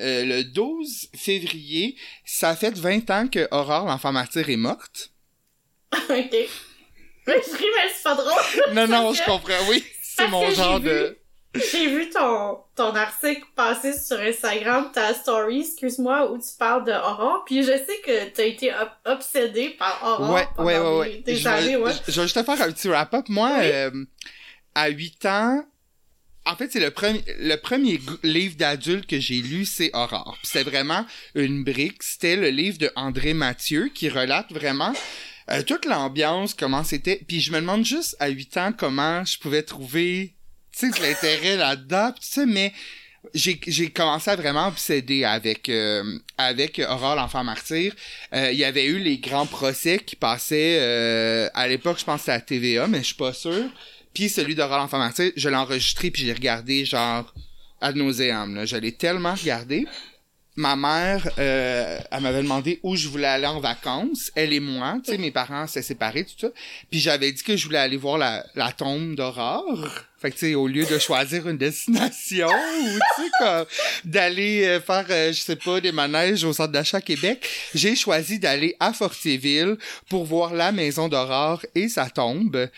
Euh, le 12 février, ça fait 20 ans que Aurore, l'enfant martyr, est morte. ok. Mais je ris, mais c'est pas drôle. Non, non, je comprends, oui. C'est mon genre de... J'ai vu ton, ton article passer sur Instagram, ta story, excuse-moi, où tu parles de Aurore, puis je sais que t'as été ob- obsédé par Aurore Ouais, pendant ouais, ouais, des, je, années, vais, ouais. je- je vais juste te faire un petit wrap-up. Moi, Oui. euh, à 8 ans, en fait, c'est le premier, livre d'adulte que j'ai lu, c'est Aurore. C'était vraiment une brique. C'était le livre de André Mathieu qui relate vraiment euh, toute l'ambiance, comment c'était. Puis je me demande juste à 8 ans comment je pouvais trouver, sais, l'intérêt là-dedans, mais j'ai commencé à vraiment obséder avec euh, avec Aurore l'enfant martyr. Euh, Il y avait eu les grands procès qui passaient à l'époque, je pense à TVA, mais je suis pas sûr. Puis celui d'Aurore l'enfant martyr, je l'ai enregistré puis j'ai regardé genre ad nauseam là, je l'ai tellement regardé. ma mère, euh, elle m'avait demandé où je voulais aller en vacances, elle et moi, tu sais, mes parents s'étaient séparés, tout ça. Puis j'avais dit que je voulais aller voir la, la tombe d'Aurore. Fait que, tu sais, au lieu de choisir une destination, ou, tu sais, comme, d'aller euh, faire, euh, je sais pas, des manèges au centre d'achat Québec, j'ai choisi d'aller à Fortierville pour voir la maison d'Aurore et sa tombe.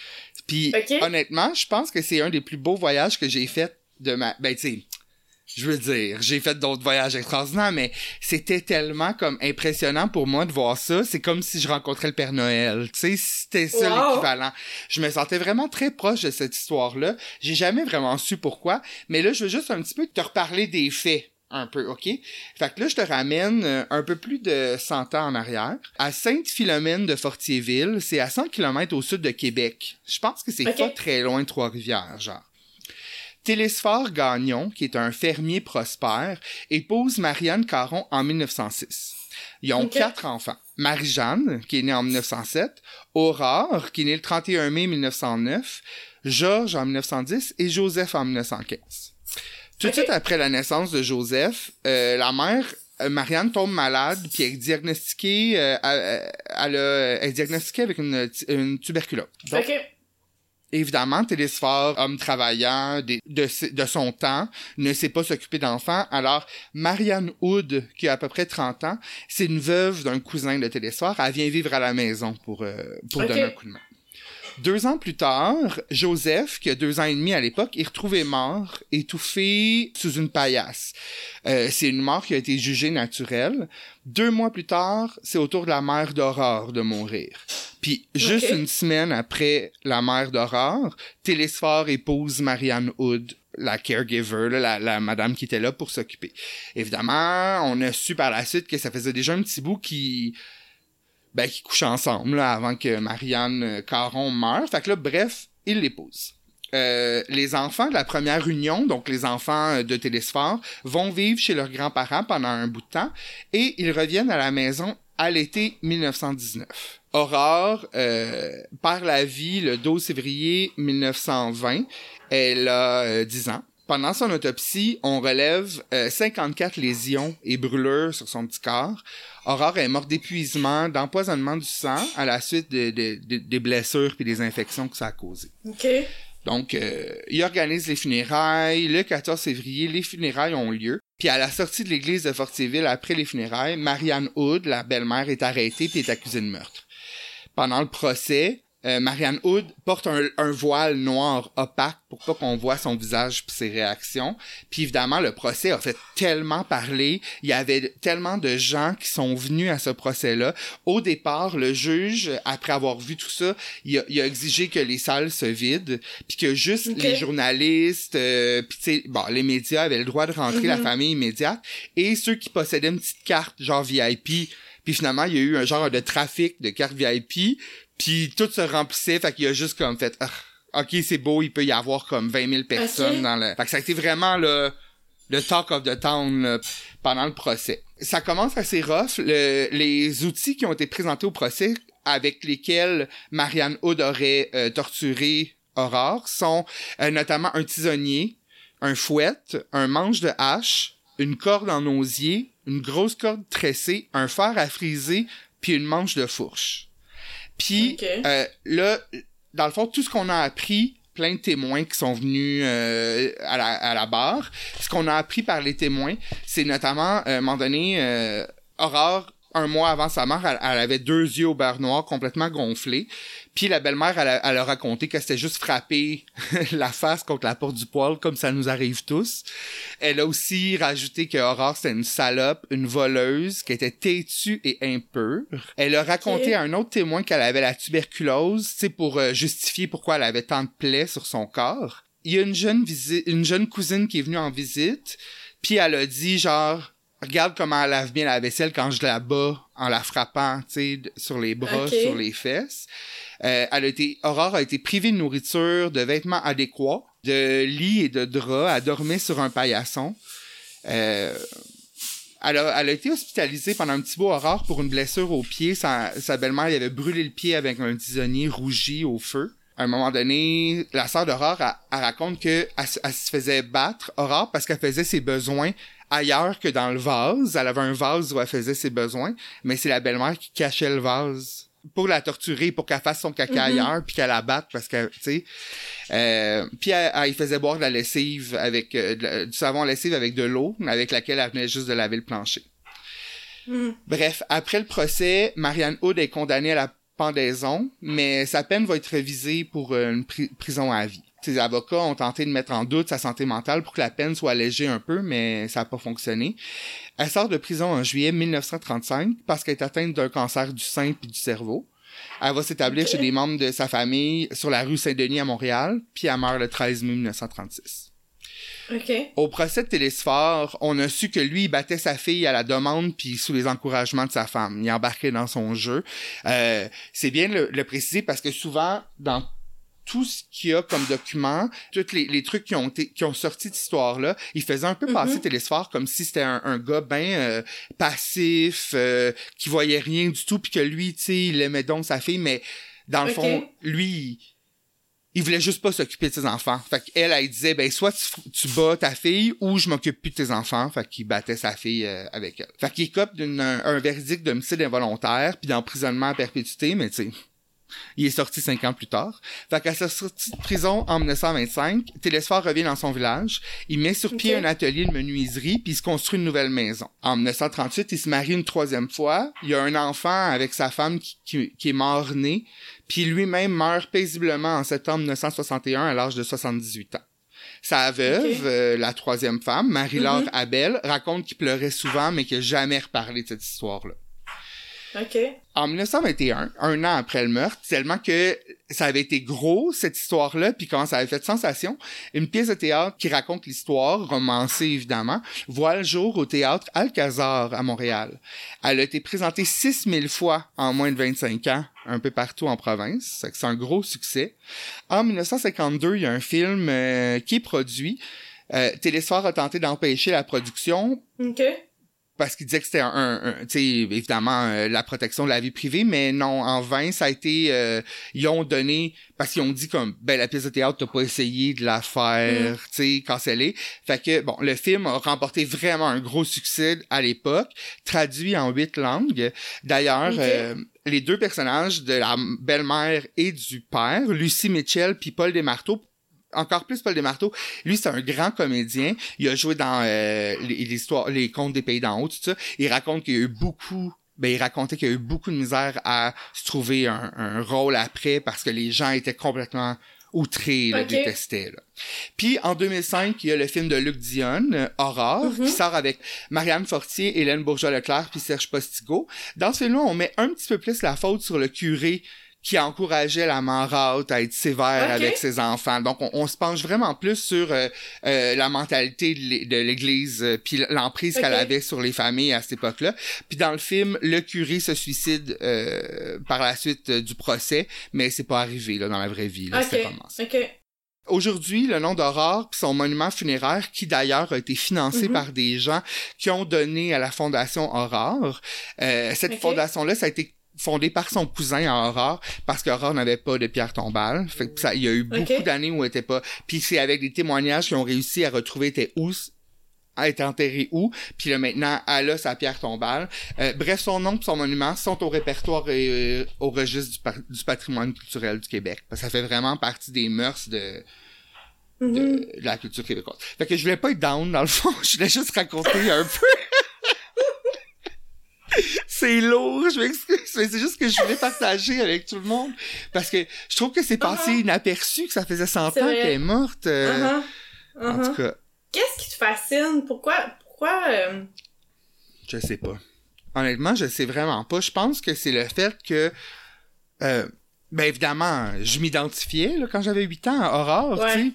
Puis, honnêtement, je pense que c'est un des plus beaux voyages que j'ai fait de ma, ben, tu sais, je veux dire, j'ai fait d'autres voyages extraordinaires, mais c'était tellement comme impressionnant pour moi de voir ça. C'est comme si je rencontrais le Père Noël. Tu sais, c'était ça Wow. l'équivalent. Je me sentais vraiment très proche de cette histoire-là. J'ai jamais vraiment su pourquoi, mais là, je veux juste un petit peu te reparler des faits. Un peu, OK? Fait que là, je te ramène euh, un peu plus de 100 ans en arrière. À Sainte-Philomène de Fortierville, c'est à 100 km au sud de Québec. Je pense que c'est pas très loin de Trois-Rivières, genre. Télésphore Gagnon, qui est un fermier prospère, épouse Marianne Caron en 1906. Ils ont quatre enfants. Marie-Jeanne, qui est née en 1907, Aurore, qui est née le 31 mai 1909, Georges en 1910 et Joseph en 1915. Tout de suite après la naissance de Joseph, euh, la mère, euh, Marianne, tombe malade, puis elle est diagnostiquée, euh, elle, elle a- elle est diagnostiquée avec une, une tuberculose. Donc, Ok. Évidemment, Télésphore, homme travaillant de, de son temps, ne sait pas s'occuper d'enfants. Alors, Marianne Hood, qui a à peu près 30 ans, c'est une veuve d'un cousin de Télésphore. Elle vient vivre à la maison pour, euh, pour donner un coup de main. Deux ans plus tard, Joseph, qui a deux ans et demi à l'époque, est retrouvé mort, étouffé sous une paillasse. Euh, c'est une mort qui a été jugée naturelle. Deux mois plus tard, c'est au tour de la mère d'Aurore de mourir. Puis, juste une semaine après la mère d'Aurore, Télésphore épouse Marianne Hood, la caregiver, là, la, la madame qui était là pour s'occuper. Évidemment, on a su par la suite que ça faisait déjà un petit bout qui ben, qui couchaient ensemble là, avant que Marianne euh, Caron meure. Fait que là, bref, il l'épouse. Euh, les enfants de la première union, donc les enfants euh, de Télésphore, vont vivre chez leurs grands-parents pendant un bout de temps et ils reviennent à la maison à l'été 1919. Aurore euh, la vie le 12 février 1920. Elle a euh, 10 ans. Pendant son autopsie, on relève euh, 54 lésions et brûlures sur son petit corps. Aurore est morte d'épuisement, d'empoisonnement du sang à la suite de, de- de- des blessures puis des infections que ça a causé. Ok. Donc, euh, il organise les funérailles. Le 14 février, les funérailles ont lieu. Puis à la sortie de l'église de Fortierville, après les funérailles, Marianne Hood, la belle-mère, est arrêtée puis est accusée de meurtre. Pendant le procès, euh, Marianne Hood porte un, un voile noir opaque pour pas qu'on voit son visage puis ses réactions. Puis évidemment, le procès a fait tellement parler. Il y avait tellement de gens qui sont venus à ce procès-là. Au départ, le juge, après avoir vu tout ça, il a, il a exigé que les salles se vident, puis que juste les journalistes, euh, puis tu sais, bon, les médias avaient le droit de rentrer, la Mhm. famille immédiate, et ceux qui possédaient une petite carte genre VIP. Puis finalement, il y a eu un genre de trafic de cartes VIP, puis tout se remplissait, fait qu'il a juste comme fait, Ah, ok, c'est beau, il peut y avoir comme 20 000 personnes dans le... Fait que ça a été vraiment le, le talk of the town là, pendant le procès. Ça commence assez rough. Le- les outils qui ont été présentés au procès avec lesquels Marianne Hood aurait euh, torturé Aurore sont euh, notamment un tisonnier, un fouet, un manche de hache, une corde en osier, une grosse corde tressée, un fer à friser, puis une manche de fourche. Puis euh, là, dans le fond, tout ce qu'on a appris, plein de témoins qui sont venus euh, à, la, à la barre, ce qu'on a appris par les témoins, c'est notamment, euh, à un moment donné, euh, Aurore, un mois avant sa mort, elle, elle avait deux yeux au beurre noir complètement gonflés. Puis la belle-mère, elle, a- elle a raconté qu'elle s'était juste frappé la face contre la porte du poêle, comme ça nous arrive tous. Elle a aussi rajouté que Aurore, c'était une salope, une voleuse, qui était têtue et impure. Elle a raconté à un autre témoin qu'elle avait la tuberculose, tu sais, pour euh, justifier pourquoi elle avait tant de plaies sur son corps. Il y a une jeune visite, une jeune cousine qui est venue en visite, puis elle a dit genre regarde comment elle lave bien la vaisselle quand je la bats en la frappant, tu sais, sur les bras, sur les fesses. Euh, elle a été, Aurore a été privée de nourriture, de vêtements adéquats, de lit et de draps. Elle dormait sur un paillasson. Euh, elle a, elle a été hospitalisée pendant un petit bout Aurore pour une blessure au pied. Sa, sa belle-mère avait brûlé le pied avec un tisonnier rougi au feu. À un moment donné, la sœur d'Aurore, elle, raconte que elle, se- elle se faisait battre, Aurore, parce qu'elle faisait ses besoins ailleurs que dans le vase. Elle avait un vase où elle faisait ses besoins, mais c'est la belle-mère qui cachait le vase pour la torturer, pour qu'elle fasse son caca Mhm. ailleurs, puis qu'elle la batte parce que, tu sais. Euh, puis elle, elle, faisait boire de la lessive avec euh, la- du savon à lessive avec de l'eau, avec laquelle elle venait juste de laver le plancher. Mhm. Bref, après le procès, Marianne Hood est condamnée à la pendaison, mais sa peine va être révisée pour euh, une pri- prison à vie. Ses avocats ont tenté de mettre en doute sa santé mentale pour que la peine soit allégée un peu, mais ça n'a pas fonctionné. Elle sort de prison en juillet 1935 parce qu'elle est atteinte d'un cancer du sein et du cerveau. Elle va s'établir chez des membres de sa famille sur la rue Saint-Denis à Montréal, puis elle meurt le 13 mai 1936. OK. Au procès de Télésphore, on a su que lui, il battait sa fille à la demande puis sous les encouragements de sa femme. Il embarquait dans son jeu. Euh, c'est bien de le, le préciser parce que souvent, dans tout ce qu'il y a comme document, tous les, les trucs qui ont qui ont sorti de cette histoire-là, il faisait un peu Mhm. passer Télésphore comme si c'était un, un gars ben passif, euh, qui voyait rien du tout, puis que lui, tu sais, il aimait donc sa fille, mais dans le fond, lui, il- il voulait juste pas s'occuper de ses enfants. Fait qu'elle, elle disait, ben, soit tu, tu bats ta fille ou je m'occupe plus de tes enfants. Fait qu'il battait sa fille euh, avec elle. Fait qu'il écope d'un un verdict d'homicide involontaire puis d'emprisonnement à perpétuité, mais tu sais, il est sorti cinq ans plus tard. Fait qu'à sa sortie de prison en 1925, Télésphore revient dans son village. Il met sur pied un atelier de menuiserie puis il se construit une nouvelle maison. En 1938, il se marie une troisième fois. Il a un enfant avec sa femme qui, qui, qui est mort-né. Puis lui-même meurt paisiblement en septembre 1961 à l'âge de 78 ans. Sa veuve, euh, la troisième femme, Marie-Laure Mhm. Abel, raconte qu'il pleurait souvent mais qu'il n'a jamais reparlé de cette histoire-là. OK. En 1921, un an après le meurtre, tellement que ça avait été gros, cette histoire-là, puis quand ça avait fait sensation, une pièce de théâtre qui raconte l'histoire, romancée évidemment, voit le jour au théâtre Alcazar à Montréal. Elle a été présentée 6000 fois en moins de 25 ans, un peu partout en province. C'est un gros succès. En 1952, il y a un film euh, qui est produit. Euh, Télésphore a tenté d'empêcher la production OK. Parce qu'il disait que c'était un, un- un- tu sais, évidemment, euh, la protection de la vie privée, mais non, en vain, ça a été, euh, ils ont donné, parce qu'ils ont dit comme, ben, la pièce de théâtre, t'as pas essayé de la faire, tu sais, canceller. Fait que, bon, le film a remporté vraiment un gros succès à l'époque, traduit en huit langues. D'ailleurs, euh, les deux personnages de la belle-mère et du père, Lucie Mitchell puis Paul Desmarteaux, encore plus Paul Desmarteaux, lui c'est un grand comédien. Il a joué dans euh, les, l'histoire, les contes des pays d'en haut, tout ça. Il raconte qu'il y a eu beaucoup ben, il racontait qu'il y a eu beaucoup de misère à se trouver un, un rôle après parce que les gens étaient complètement outrés, détestaient. Là. Puis en 2005, il y a le film de Luc Dion, Aurore, Mhm. qui sort avec Marianne Fortier, Hélène Bourgeois-Leclerc puis Serge Postigo. Dans ce film-là, on met un petit peu plus la faute sur le curé qui encourageait la marâtre à être sévère avec ses enfants. Donc, on, on se penche vraiment plus sur euh, euh, la mentalité de l'É- de l'Église euh, puis l'emprise qu'elle avait sur les familles à cette époque-là. Puis dans le film, le curé se suicide euh, par la suite euh, du procès, mais c'est pas arrivé là, dans la vraie vie. Là, c'était OK. vraiment ça. Aujourd'hui, le nom d'Aurore puis son monument funéraire, qui d'ailleurs a été financé Mhm. par des gens qui ont donné à la fondation Aurore. Euh, cette fondation-là, ça a été fondé par son cousin à Aurore parce qu'Aurore n'avait pas de pierre tombale. Fait que ça, il y a eu beaucoup d'années où elle était pas. Puis c'est avec des témoignages qu'ils ont réussi à retrouver était où a été enterré où, puis là maintenant elle a sa pierre tombale. Euh, bref, son nom et son monument sont au répertoire et euh, au registre du, par- du patrimoine culturel du Québec. Parce que ça fait vraiment partie des mœurs de, de, Mhm. de la culture québécoise. Fait que je voulais pas être down dans le fond, je voulais juste raconter un peu. C'est lourd, je m'excuse, mais c'est juste que je voulais partager avec tout le monde parce que je trouve que c'est passé Uh-huh. inaperçu que ça faisait 100 C'est ans qu'elle est morte. euh, Uh-huh. En Uh-huh. tout cas, Qu'est-ce qui te fascine? Pourquoi, pourquoi, euh, je sais pas. Honnêtement, je sais vraiment pas. Je pense que c'est le fait que euh, ben évidemment, je m'identifiais là, quand j'avais 8 ans à Aurore, Ouais. tu sais.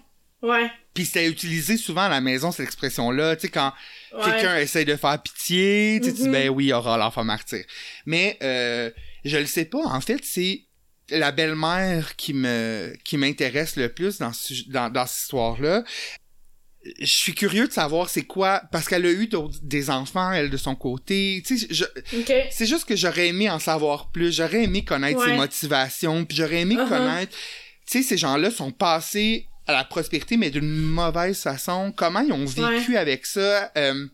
Ouais, Puis c'était utilisé souvent à la maison, cette expression-là. Tu sais, quand ouais. quelqu'un essaye de faire pitié, tu sais, tu dis, Mhm. ben oui, Aurore, l'enfant martyr. Mais euh, je le sais pas. En fait, c'est la belle-mère qui me qui m'intéresse le plus dans, ce, dans, dans cette histoire-là. Je suis curieux de savoir c'est quoi, parce qu'elle a eu des enfants, elle, de son côté. Tu sais, je, OK. c'est juste que j'aurais aimé en savoir plus. J'aurais aimé connaître ses motivations. Puis j'aurais aimé Uh-huh. connaître. Tu sais, ces gens-là sont passés à la prospérité, mais d'une mauvaise façon. Comment ils ont vécu avec ça? Euh,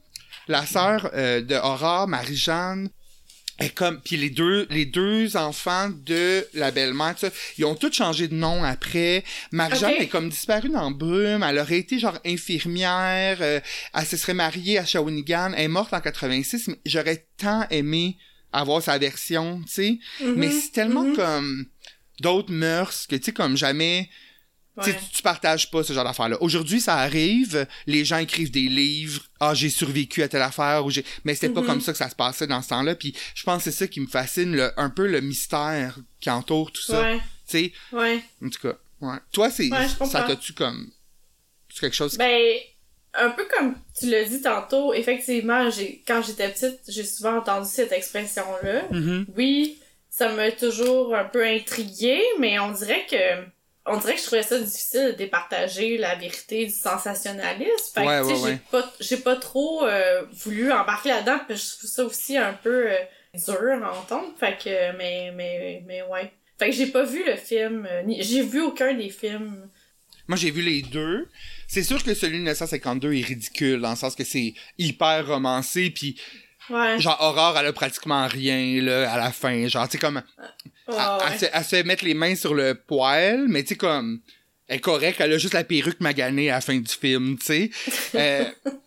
la sœur euh, de Aurore, Marie-Jeanne, est comme puis les deux les deux enfants de la belle-mère ils ont tous changé de nom après Marie-Jeanne est comme disparue dans brume elle aurait été genre infirmière euh, elle se serait mariée à Shawinigan elle est morte en 86 mais j'aurais tant aimé avoir sa version tu sais Mhm, mais c'est tellement mhm. comme d'autres mœurs que tu sais comme jamais Ouais. tu, tu partages pas ce genre d'affaires-là. Aujourd'hui, ça arrive, les gens écrivent des livres, ah, j'ai survécu à telle affaire, ou j'ai... mais c'était pas Mhm. comme ça que ça se passait dans ce temps-là, puis je pense que c'est ça qui me fascine, le- un peu le mystère qui entoure tout ça, Ouais, tu sais, ouais. en tout cas, ouais. Toi, c'est, ça t'a-tu comme, c'est quelque chose... Ben, un peu comme tu l'as dit tantôt, effectivement, j'ai quand j'étais petite, j'ai souvent entendu cette expression-là. Mhm. Oui, ça m'a toujours un peu intriguée, mais on dirait que on dirait que je trouvais ça difficile de départager la vérité du sensationnalisme. Fait que, Ouais, ouais, j'ai ouais. pas, j'ai pas trop euh, voulu embarquer là-dedans, puis je trouve ça aussi un peu euh, dur à entendre. Fait que, mais, mais, mais ouais. Fait que j'ai pas vu le film, euh, ni- j'ai vu aucun des films. Moi, j'ai vu les deux. C'est sûr que celui de 1952 est ridicule, dans le sens que c'est hyper romancé, puis Ouais. genre, Aurore, elle a pratiquement rien, là, à la fin, genre, tu sais, comme... ouais, elle, ouais. se, elle se mettre les mains sur le poil, mais tu sais, comme, elle est correcte, elle a juste la perruque maganée à la fin du film, tu sais. Euh,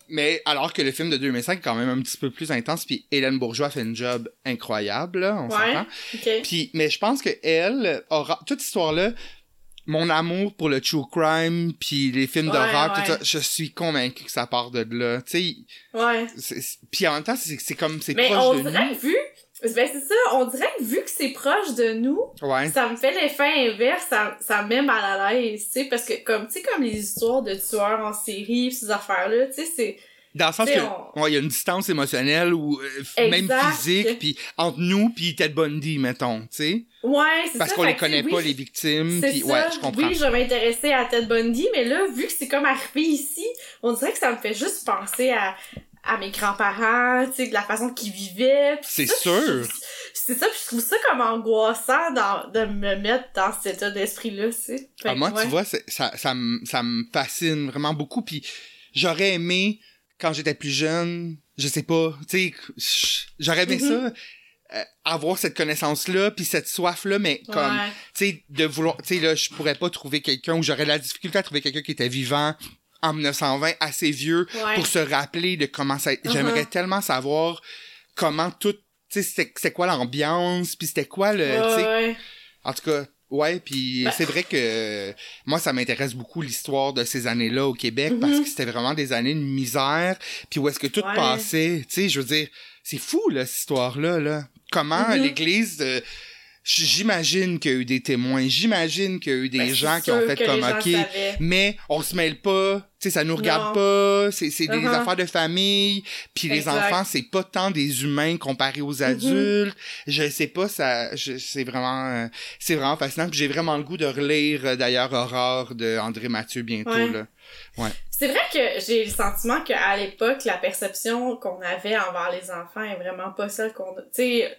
mais alors que le film de 2005 est quand même un petit peu plus intense, puis Hélène Bourgeois fait une job incroyable, là, on Ouais. s'entend. Ok. Puis, mais je pense que elle aura, toute cette histoire-là, mon amour pour le true crime, puis les films Ouais, d'horreur, ouais. tout ça, je suis convaincu que ça part de là, tu sais. Ouais. Puis en même temps, c'est c'est comme, c'est Mais proche on de dirait nous. que vu. Ben c'est ça, on dirait que vu que c'est proche de nous, Ouais. ça me fait l'effet inverse, ça, ça me met mal à l'aise, tu sais, parce que comme, tu sais, comme les histoires de tueurs en série pis ces affaires-là, tu sais, c'est... Dans le sens que, on- ouais, il y a une distance émotionnelle ou euh, même physique, puis entre nous puis Ted Bundy, mettons, tu sais. Ouais, c'est Parce qu'on les connaît pas, les victimes, puis ouais, je comprends. Oui, je vais m'intéresser à Ted Bundy, mais là, vu que c'est comme arrivé ici, on dirait que ça me fait juste penser à, à mes grands-parents, tu sais, de la façon qu'ils vivaient. C'est sûr. C'est ça, puis je trouve ça comme angoissant dans, de me mettre dans cet état d'esprit-là, tu sais. Ah, moi, ouais. tu vois, ça, ça, me, ça me fascine vraiment beaucoup, puis j'aurais aimé, quand j'étais plus jeune, je sais pas, tu sais, j'aurais aimé Mhm. ça, euh, avoir cette connaissance-là, puis cette soif-là, mais comme, Ouais. tu sais, de vouloir, tu sais, là, je pourrais pas trouver quelqu'un, ou j'aurais la difficulté à trouver quelqu'un qui était vivant en 1920, assez vieux, Ouais. pour se rappeler de comment ça... J'aimerais tellement savoir comment tout... Tu sais, c'était quoi l'ambiance, puis c'était quoi le... Tu sais, ouais. En tout cas, ouais, puis Ben- c'est vrai que euh, moi, ça m'intéresse beaucoup l'histoire de ces années-là au Québec, Mhm. parce que c'était vraiment des années de misère, puis où est-ce que tout Ouais. passait, tu sais, je veux dire, c'est fou, là, cette histoire-là, là. Comment Mhm. l'Église... euh, J'imagine qu'il y a eu des témoins, j'imagine qu'il y a eu des Ben, gens qui ont fait comme OK, savaient. mais on se mêle pas, tu sais, ça nous regarde Non. pas, c'est c'est des Uh-huh. affaires de famille, puis les. Mm-hmm. enfants, c'est pas tant des humains comparés aux adultes. Je sais pas, ça, c'est vraiment, euh, c'est vraiment fascinant. J'ai vraiment le goût de relire euh, d'ailleurs Aurore de André Mathieu bientôt Ouais. là. C'est vrai que j'ai le sentiment qu'à l'époque, la perception qu'on avait envers les enfants est vraiment pas celle qu'on a. Tu sais,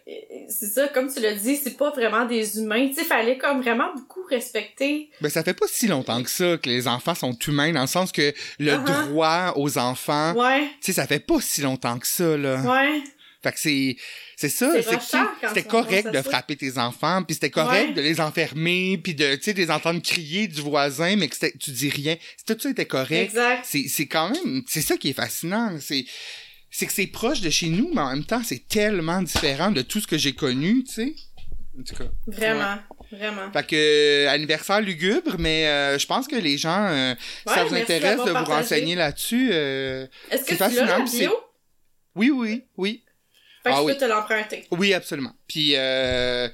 c'est ça, comme tu l'as dit, c'est pas vraiment des humains. Tu sais, fallait comme vraiment beaucoup respecter. Ben ça fait pas si longtemps que ça que les enfants sont humains dans le sens que le Uh-huh. droit aux enfants, Ouais, tu sais, ça fait pas si longtemps que ça là. ouais. Fait que c'est c'est ça, C'est que, c'était correct de frapper tes enfants, puis c'était correct Ouais. de les enfermer, puis de tu sais de les entendre crier du voisin mais que tu dis rien. Tout ça était correct. Exact. C'est c'est quand même c'est ça qui est fascinant, c'est c'est que c'est proche de chez nous mais en même temps c'est tellement différent de tout ce que j'ai connu, tu sais. En tout cas. Vraiment, vraiment. Fait que euh, anniversaire lugubre, mais euh, je pense que les gens, euh, ça vous intéresse de vous renseigner là-dessus, euh, Est-ce que c'est fascinant, bio? oui, oui, oui. Fait que Ah je oui. peux te l'emprunter. Oui, absolument. Puis euh,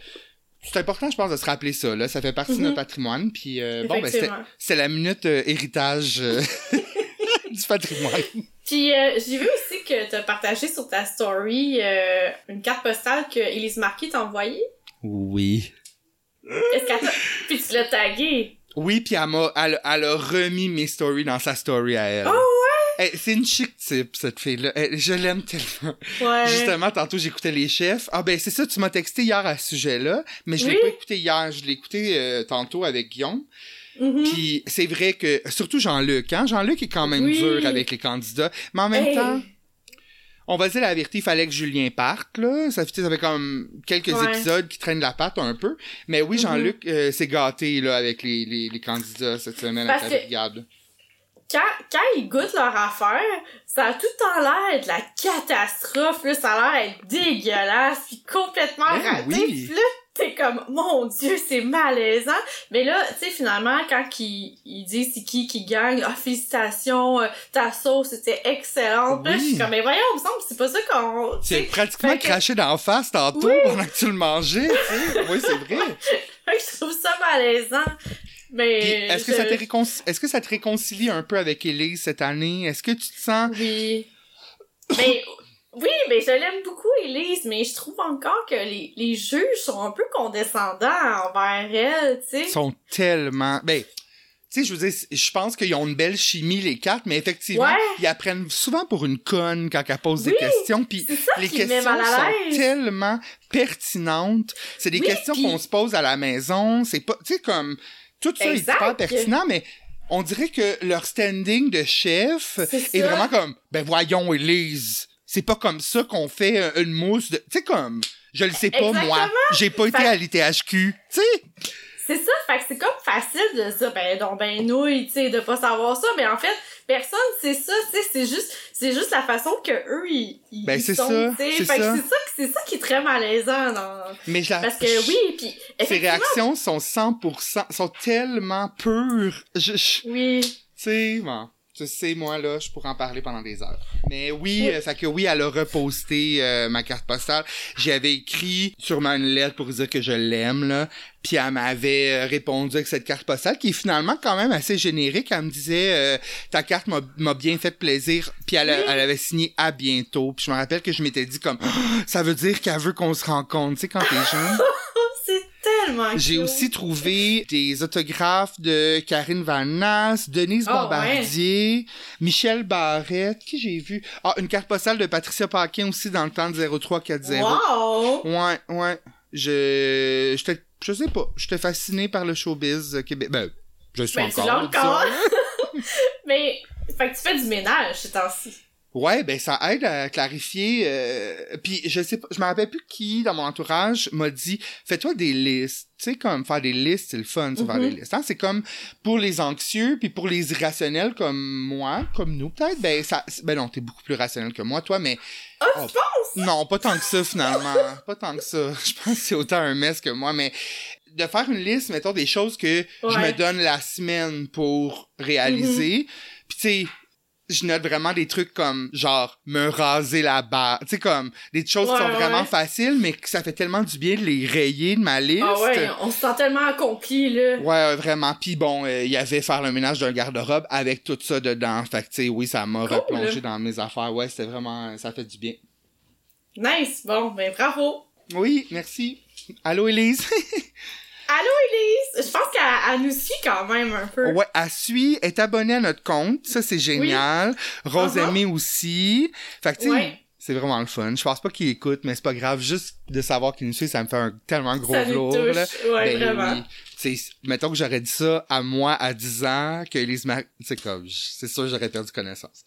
c'est important, je pense, de se rappeler ça. Là. Ça fait partie de Mhm. notre patrimoine. Puis euh, bon, ben, c'est la minute euh, héritage euh, du patrimoine. Puis euh, j'ai vu aussi que t'as partagé sur ta story une carte postale que Élise Marquis t'a envoyée. Oui. Est-ce qu'elle. Puis tu l'as taguée. Oui, puis elle, elle a remis mes stories dans sa story à elle. Oh ouais? C'est une chic type, cette fille-là. Je l'aime tellement. Ouais. Justement, tantôt, j'écoutais les chefs. Ah ben, c'est ça, tu m'as texté hier à ce sujet-là, mais je l'ai Oui. pas écouté hier. Je l'ai écouté euh, tantôt avec Guillaume. Mhm. Puis c'est vrai que, surtout Jean-Luc, hein? Jean-Luc est quand même Oui. dur avec les candidats, mais en même Hey. temps, on va dire la vérité, il fallait que Julien parte, là. Ça, fait- ça fait comme quelques Ouais. épisodes qui traînent la patte un peu. Mais oui, Mhm. Jean-Luc euh, s'est gâté, là, avec les, les, les candidats cette semaine à Parce la que- brigade. Quand, quand ils goûtent leur affaire, ça a tout le temps l'air de la catastrophe, là, ça a l'air d'être dégueulasse, puis complètement Ben raté, oui. puis là, t'es comme, mon dieu, c'est malaisant. Mais là, tu sais, finalement, quand ils, ils disent c'est qui qui gagne, ah, félicitations, euh, ta sauce était excellente, là, je suis comme, mais voyons, il me semble que c'est pas ça qu'on, sais, pratiquement que- craché d'en face tantôt Oui. pendant que tu le mangeais, tu sais. Oui, c'est vrai. je trouve ça malaisant. Mais. Est-ce que je- ça te réconci- est-ce que ça te réconcilie un peu avec Élise cette année? Est-ce que tu te sens Oui. Mais oui, mais je l'aime beaucoup, Elise, mais je trouve encore que les, les juges sont un peu condescendants envers elle, tu sais. sont tellement ben tu sais je veux dire je pense qu'ils ont une belle chimie les quatre mais effectivement Ouais. ils apprennent souvent pour une conne quand elle pose des questions puis les questions sont tellement pertinentes c'est des Oui, questions qu'on se pose à la maison c'est pas tu sais comme tout ça Exact. est hyper pertinent mais on dirait que leur standing de chef est vraiment comme ben voyons Elise c'est pas comme ça qu'on fait euh, une mousse de tu sais comme je le sais pas moi j'ai pas été Fait- à l'ITHQ tu sais. C'est ça, fait que c'est comme facile de ça, ben donc ben nouille, tu sais, de pas savoir ça, mais en fait, personne sait ça, tu sais, c'est juste, c'est juste la façon que eux ils, ils Ben, ils c'est sont, tu sais. c'est ça. c'est ça, c'est qui est très malaisant dans, mais la- parce que oui, puis Ses réactions sont 100%, sont tellement pures. Je, je- tu oui, sais, bon, sais, moi, là, je pourrais en parler pendant des heures. Mais oui, Oui. euh, fait que oui, elle a reposté euh, ma carte postale. J'avais écrit sûrement une lettre pour dire que je l'aime, là. Puis elle m'avait euh, répondu avec cette carte postale qui est finalement quand même assez générique. Elle me disait euh, ta carte m'a m'a bien fait plaisir. Puis elle, Oui. elle avait signé à bientôt. Puis je me rappelle que je m'étais dit comme ça veut dire qu'elle veut qu'on se rencontre, tu sais quand t'es jeune. tellement J'ai cute. aussi trouvé des autographes de Karine Vanasse, Denise Ah, Bombardier, Michel Barrette, qui j'ai vu? Ah, une carte postale de Patricia Paquin aussi dans le temps de 0340. Wow! Ouais, ouais. Je, j'étais, je sais pas, j'étais fasciné par le showbiz québécois. Ben, je suis Ben, encore. encore. Mais, fait que tu fais du ménage ces temps-ci. Ouais, ben ça aide à clarifier. Euh... Puis je sais pas, je me rappelle plus qui dans mon entourage m'a dit fais-toi des listes. Tu sais comme faire des listes, c'est le fun, ça, faire des listes. hein. C'est comme pour les anxieux puis pour les irrationnels comme moi, comme nous peut-être. Ben ça, ben non, t'es beaucoup plus rationnel que moi, toi, mais Ah, Oh, tu penses? non, pas tant que ça finalement, pas tant que ça. Je pense que c'est autant un mess que moi, mais de faire une liste, mettons des choses que je me donne la semaine pour réaliser. Puis tu sais, je note vraiment des trucs comme genre me raser la barre, tu sais comme des choses qui sont ouais. vraiment faciles mais que ça fait tellement du bien de les rayer de ma liste. Ah ouais, on se sent tellement accompli, là. Ouais, vraiment. Puis bon, euh, il y avait faire le ménage d'un garde-robe avec tout ça dedans. Fait que, tu sais, oui, ça m'a Cool. replongé dans mes affaires. Ouais, c'était vraiment... Ça fait du bien. Nice, bon, ben bravo. Oui, merci. Allô, Élise? Allô, Elise? Je pense qu'elle elle nous suit quand même un peu. ouais, elle suit, est abonnée à notre compte. Ça, c'est génial. Rose Uh-huh. Aimée aussi. Fait que, tu Ouais. c'est vraiment le fun. Je pense pas qu'il écoute, mais c'est pas grave. Juste de savoir qu'il nous suit, ça me fait un tellement gros Ça velours, touche. là. Ouais, Ben vraiment. oui. Mettons que j'aurais dit ça à moi à 10 ans, que Elise Mar... C'est comme, c'est sûr j'aurais perdu connaissance.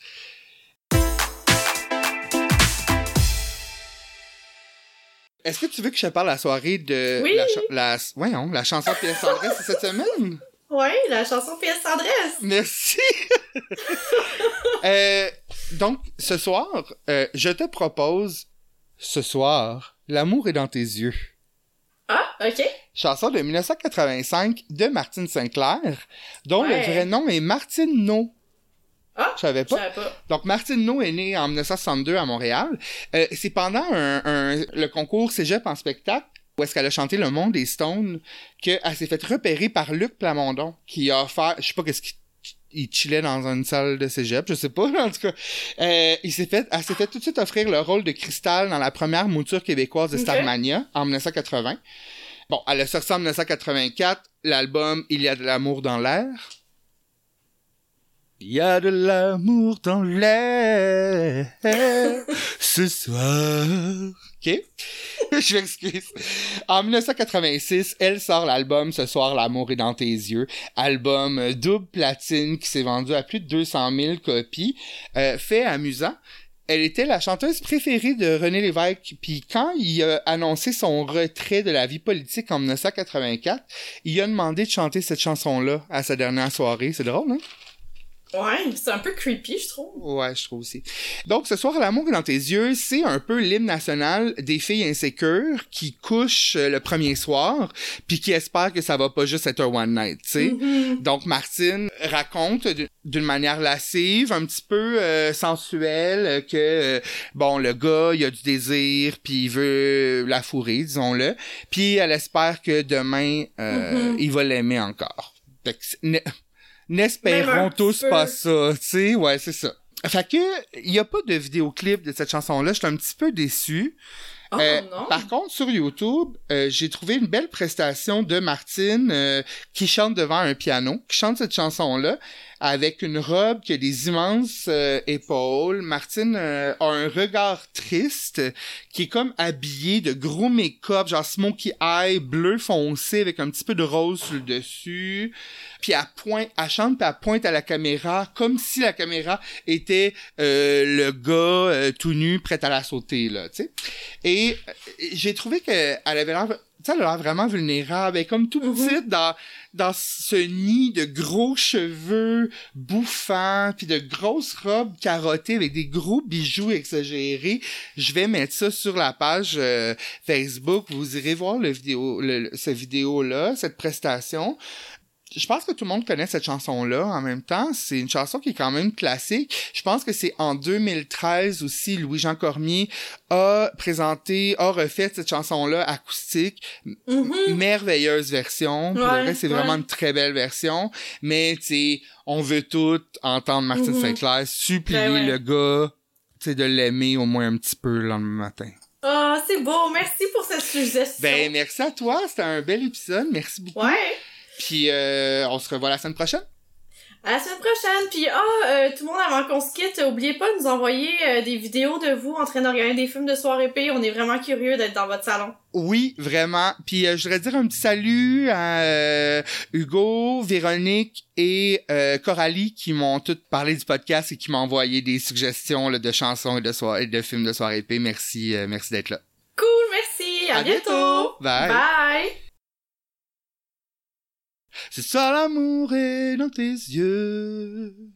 Est-ce que tu veux que je te parle la soirée de Oui. la, cha- la, voyons, la chanson Sandré, c'est cette semaine? Ouais, la chanson PS Tendresse. Merci. Euh, donc, ce soir, euh, je te propose, ce soir, L'amour est dans tes yeux. Ah, ok. Chanson de 1985 de Martine Sinclair, dont Ouais. le vrai nom est Martine No. Ah, Je savais pas. savais pas. Donc, Martine No est née en 1962 à Montréal. Euh, c'est pendant un, un- le concours Cégep en spectacle où est-ce qu'elle a chanté Le Monde des Stones qu'elle s'est fait repérer par Luc Plamondon qui a offert, je sais pas qu'est-ce qu'il il chillait dans une salle de cégep, je sais pas, en tout cas. Euh, il s'est fait, elle s'est fait tout de suite offrir le rôle de Cristal dans la première mouture québécoise de. Starmania en 1980. Bon, elle a sorti en 1984 l'album Il y a de l'amour dans l'air. Il y a de l'amour dans l'air ce soir. OK? Je m'excuse. En 1986, elle sort l'album Ce soir, l'amour est dans tes yeux. Album euh, double platine qui s'est vendu à plus de 200 000 copies. Euh, fait amusant. elle était la chanteuse préférée de René Lévesque. Puis quand il a annoncé son retrait de la vie politique en 1984, il a demandé de chanter cette chanson-là à sa dernière soirée. C'est drôle, hein? Ouais, c'est un peu creepy, je trouve. Ouais, je trouve aussi. Donc, ce soir, L'amour dans tes yeux, c'est un peu l'hymne national des filles insécures qui couchent euh, le premier soir, puis qui espèrent que ça va pas juste être un one night, tu sais. Mhm. Donc, Martine raconte d'une manière lascive, un petit peu euh, sensuelle, euh, que, euh, bon, le gars, il a du désir, puis il veut la fourrer, disons-le. Puis elle espère que demain, euh, Mhm. il va l'aimer encore. N'espérons tous pas ça, tu sais, ouais, c'est ça. Fait que, il y a pas de vidéoclip de cette chanson-là, j'étais un petit peu déçu. Oh Euh. Par contre, sur YouTube, euh, j'ai trouvé une belle prestation de Martine euh, qui chante devant un piano, qui chante cette chanson-là avec une robe qui a des immenses euh, épaules. Martine euh, a un regard triste qui est comme habillée de gros make-up, genre smoky eye, bleu foncé avec un petit peu de rose sur le dessus. Puis elle pointe, elle chante puis elle pointe à la caméra comme si la caméra était euh, le gars euh, tout nu prêt à la sauter là, tu sais. Et euh, j'ai trouvé qu'elle avait l'air, elle a l'air vraiment vulnérable, elle est comme tout Mhm. petite dans dans ce nid de gros cheveux bouffants puis de grosses robes carottées avec des gros bijoux exagérés. Je vais mettre ça sur la page euh, Facebook. Vous irez voir le vidéo, le, cette vidéo là, cette prestation je pense que tout le monde connaît cette chanson-là en même temps. C'est une chanson qui est quand même classique. Je pense que c'est en 2013 aussi, Louis-Jean Cormier a présenté, a refait cette chanson-là acoustique. Mhm. Merveilleuse version. Pour le vrai, c'est ouais. vraiment une très belle version. Mais, tu sais, on veut tout entendre Martine Mhm. Saint-Clair supplier Ben ouais. le gars, tu sais, de l'aimer au moins un petit peu le lendemain matin. Ah, c'est beau. Merci pour cette suggestion. Ben, merci à toi. C'était un bel épisode. Merci beaucoup. Ouais. Puis, euh, on se revoit la semaine prochaine. À la semaine prochaine. Puis, ah, euh, tout le monde, avant qu'on se quitte, oubliez pas de nous envoyer euh, des vidéos de vous en train de regarder des films de soirée épée. On est vraiment curieux d'être dans votre salon. Oui, vraiment. Puis euh, je voudrais dire un petit salut à euh, Hugo, Véronique et euh, Coralie qui m'ont toutes parlé du podcast et qui m'ont envoyé des suggestions là, de chansons et de, soirée, de films de soirée épée. Merci, euh, merci d'être là. Cool, merci. À, À bientôt. bientôt. Bye. Bye. C'est ça l'amour est dans tes yeux.